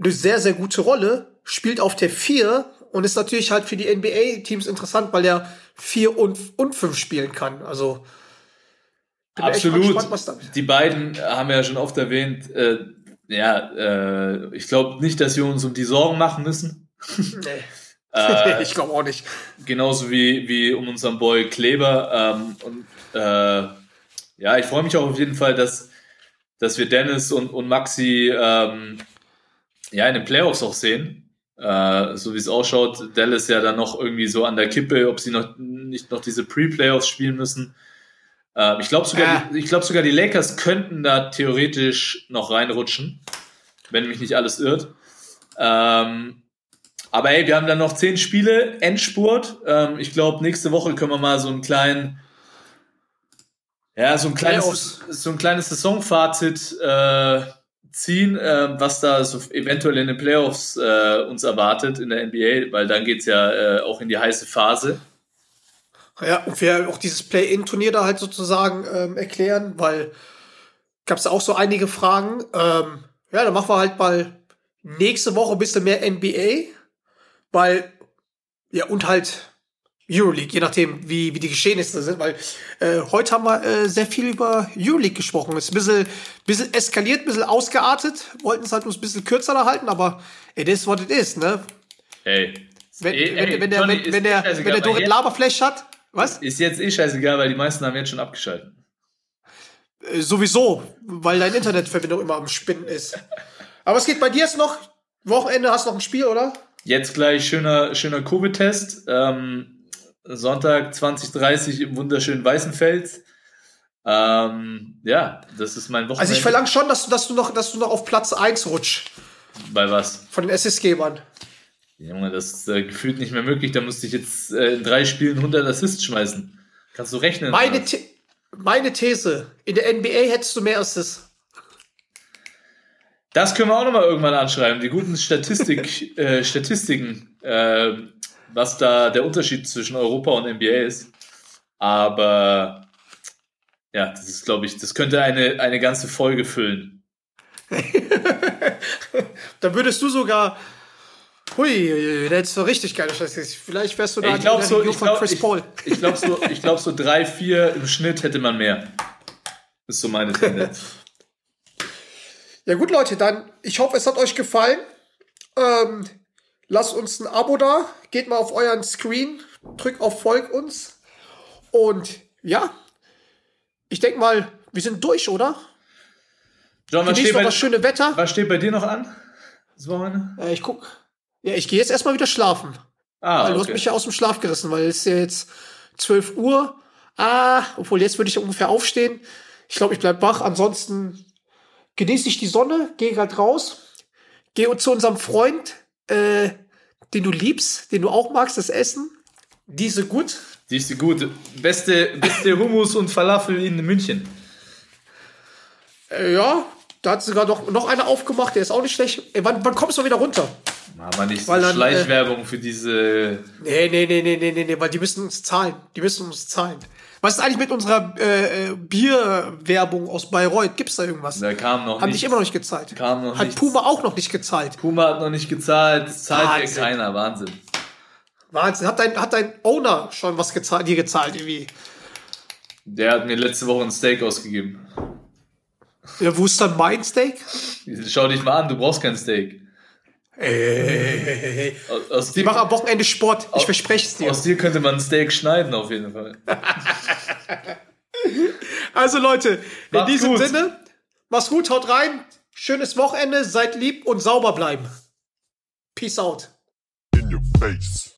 eine sehr, sehr gute Rolle, spielt auf der 4 und ist natürlich halt für die NBA-Teams interessant, weil er 4 und, und 5 spielen kann. Also Absolut. gespannt, was da Die beiden haben wir ja schon oft erwähnt. Äh, ja, äh, ich glaube nicht, dass wir uns um die Sorgen machen müssen. Nee. Äh, ich glaube auch nicht. genauso wie, wie um unseren Boy Kleber. Ähm, und äh, ja, ich freue mich auch auf jeden Fall, dass, dass wir Dennis und, und Maxi ähm, ja in den Playoffs auch sehen. Äh, so wie es ausschaut, Dallas ja dann noch irgendwie so an der Kippe, ob sie noch nicht noch diese Pre-Playoffs spielen müssen. Äh, ich glaube sogar, Ah. die- ich glaube sogar die Lakers könnten da theoretisch noch reinrutschen, wenn mich nicht alles irrt. Ähm, aber hey, wir haben dann noch zehn Spiele, Endspurt. Ähm, ich glaube, nächste Woche können wir mal so einen kleinen, ja, so ein kleines, Playoffs. so ein kleines Saisonfazit äh, ziehen, äh, was da so eventuell in den Playoffs äh, uns erwartet in der NBA, weil dann geht's ja äh, auch in die heiße Phase. Ja, und wir auch dieses Play-In-Turnier da halt sozusagen ähm, erklären, weil gab es auch so einige Fragen. Ähm, ja, dann machen wir halt mal nächste Woche ein bisschen mehr NBA, weil, ja, und halt Euroleague, je nachdem, wie, wie die Geschehnisse sind, weil äh, heute haben wir äh, sehr viel über Euroleague gesprochen. Ist ein bisschen, bisschen eskaliert, ein bisschen ausgeartet, wollten es halt uns ein bisschen kürzer halten, aber it is what it is, ne? Hey. Wenn, Ey, wenn, ey, wenn, der, Johnny, wenn, wenn, der, wenn der Dorit Laberflash hat, was? Ist jetzt eh scheißegal, weil die meisten haben jetzt schon abgeschaltet. Äh, Sowieso, weil deine Internetverbindung immer am Spinnen ist. Aber es geht bei dir jetzt noch. Wochenende hast du noch ein Spiel, oder? Jetzt gleich schöner, schöner Covid-Test. Ähm, Sonntag 2030 im wunderschönen Weißenfels. Ähm, ja, das ist mein Wochenende. Also ich verlange schon, dass du, dass du noch, dass du noch auf Platz 1 rutschst Bei was? von den Assistgebern. Junge, das ist äh, gefühlt nicht mehr möglich. Da musste ich jetzt äh, in drei Spielen 100 Assists schmeißen. Kannst du rechnen? Meine. The meine These, in der NBA hättest du mehr Assists. Das können wir auch nochmal irgendwann anschreiben. Die guten Statistik, äh, Statistiken, äh, was da der Unterschied zwischen Europa und NBA ist. Aber ja, das ist, glaube ich, das könnte eine, eine ganze Folge füllen. Dann würdest du sogar. Hui, da hättest du richtig geile Statistiken. Vielleicht wärst du da Ich glaube der so, ich von glaub, Chris ich, Paul. ich glaub so, ich glaub so drei, vier im Schnitt hätte man mehr. ist so meine Tendenz. Ja gut, Leute, dann, ich hoffe, es hat euch gefallen. Ähm, lasst uns ein Abo da. Geht mal auf euren Screen, drückt auf Folg uns. Und ja, ich denke mal, wir sind durch, oder? John, was Genießt steht, noch bei, das schöne Wetter. was steht bei dir noch an? Äh, ich guck. Ja, ich gehe jetzt erstmal wieder schlafen. Ah, Weil du hast okay. mich ja aus dem Schlaf gerissen, weil es ist ja jetzt 12 Uhr. Ah, obwohl jetzt würde ich ungefähr aufstehen. Ich glaube, ich bleib wach. Ansonsten genieße ich die Sonne, gehe gerade raus, gehe zu unserem Freund, äh, den du liebst, den du auch magst, das Essen. Diese gut. Die ist gut. Beste, beste Hummus und Falafel in München. Äh, ja, da hat sogar noch, noch einer aufgemacht, der ist auch nicht schlecht. Ey, wann, wann kommst du wieder runter? Mal nicht so Weil dann, äh, Schleichwerbung für diese. Nee, nee, nee, nee, nee, nee, nee, weil die müssen uns zahlen. Die müssen uns zahlen. Was ist eigentlich mit unserer äh, äh, Bierwerbung aus Bayreuth? Gibt's da irgendwas? Da kam noch Haben nichts. dich immer noch nicht gezahlt. Kam noch Hat nichts. Puma auch noch nicht gezahlt. Puma hat noch nicht gezahlt. Das zahlt ja Wahnsinn. keiner. Wahnsinn. Wahnsinn. Hat dein, hat dein Owner schon was gezahlt, dir gezahlt irgendwie? Der hat mir letzte Woche ein Steak ausgegeben. Ja, wo ist dann mein Steak? Schau dich mal an, du brauchst kein Steak. Ey, Aus, aus, ich dir, mache am Wochenende Sport. Ich verspreche es dir. aus dir könnte man ein Steak schneiden, auf jeden Fall. Also Leute, in Macht's diesem gut. Sinne, mach's gut, haut rein. Schönes Wochenende, seid lieb und sauber bleiben. Peace out. In your face.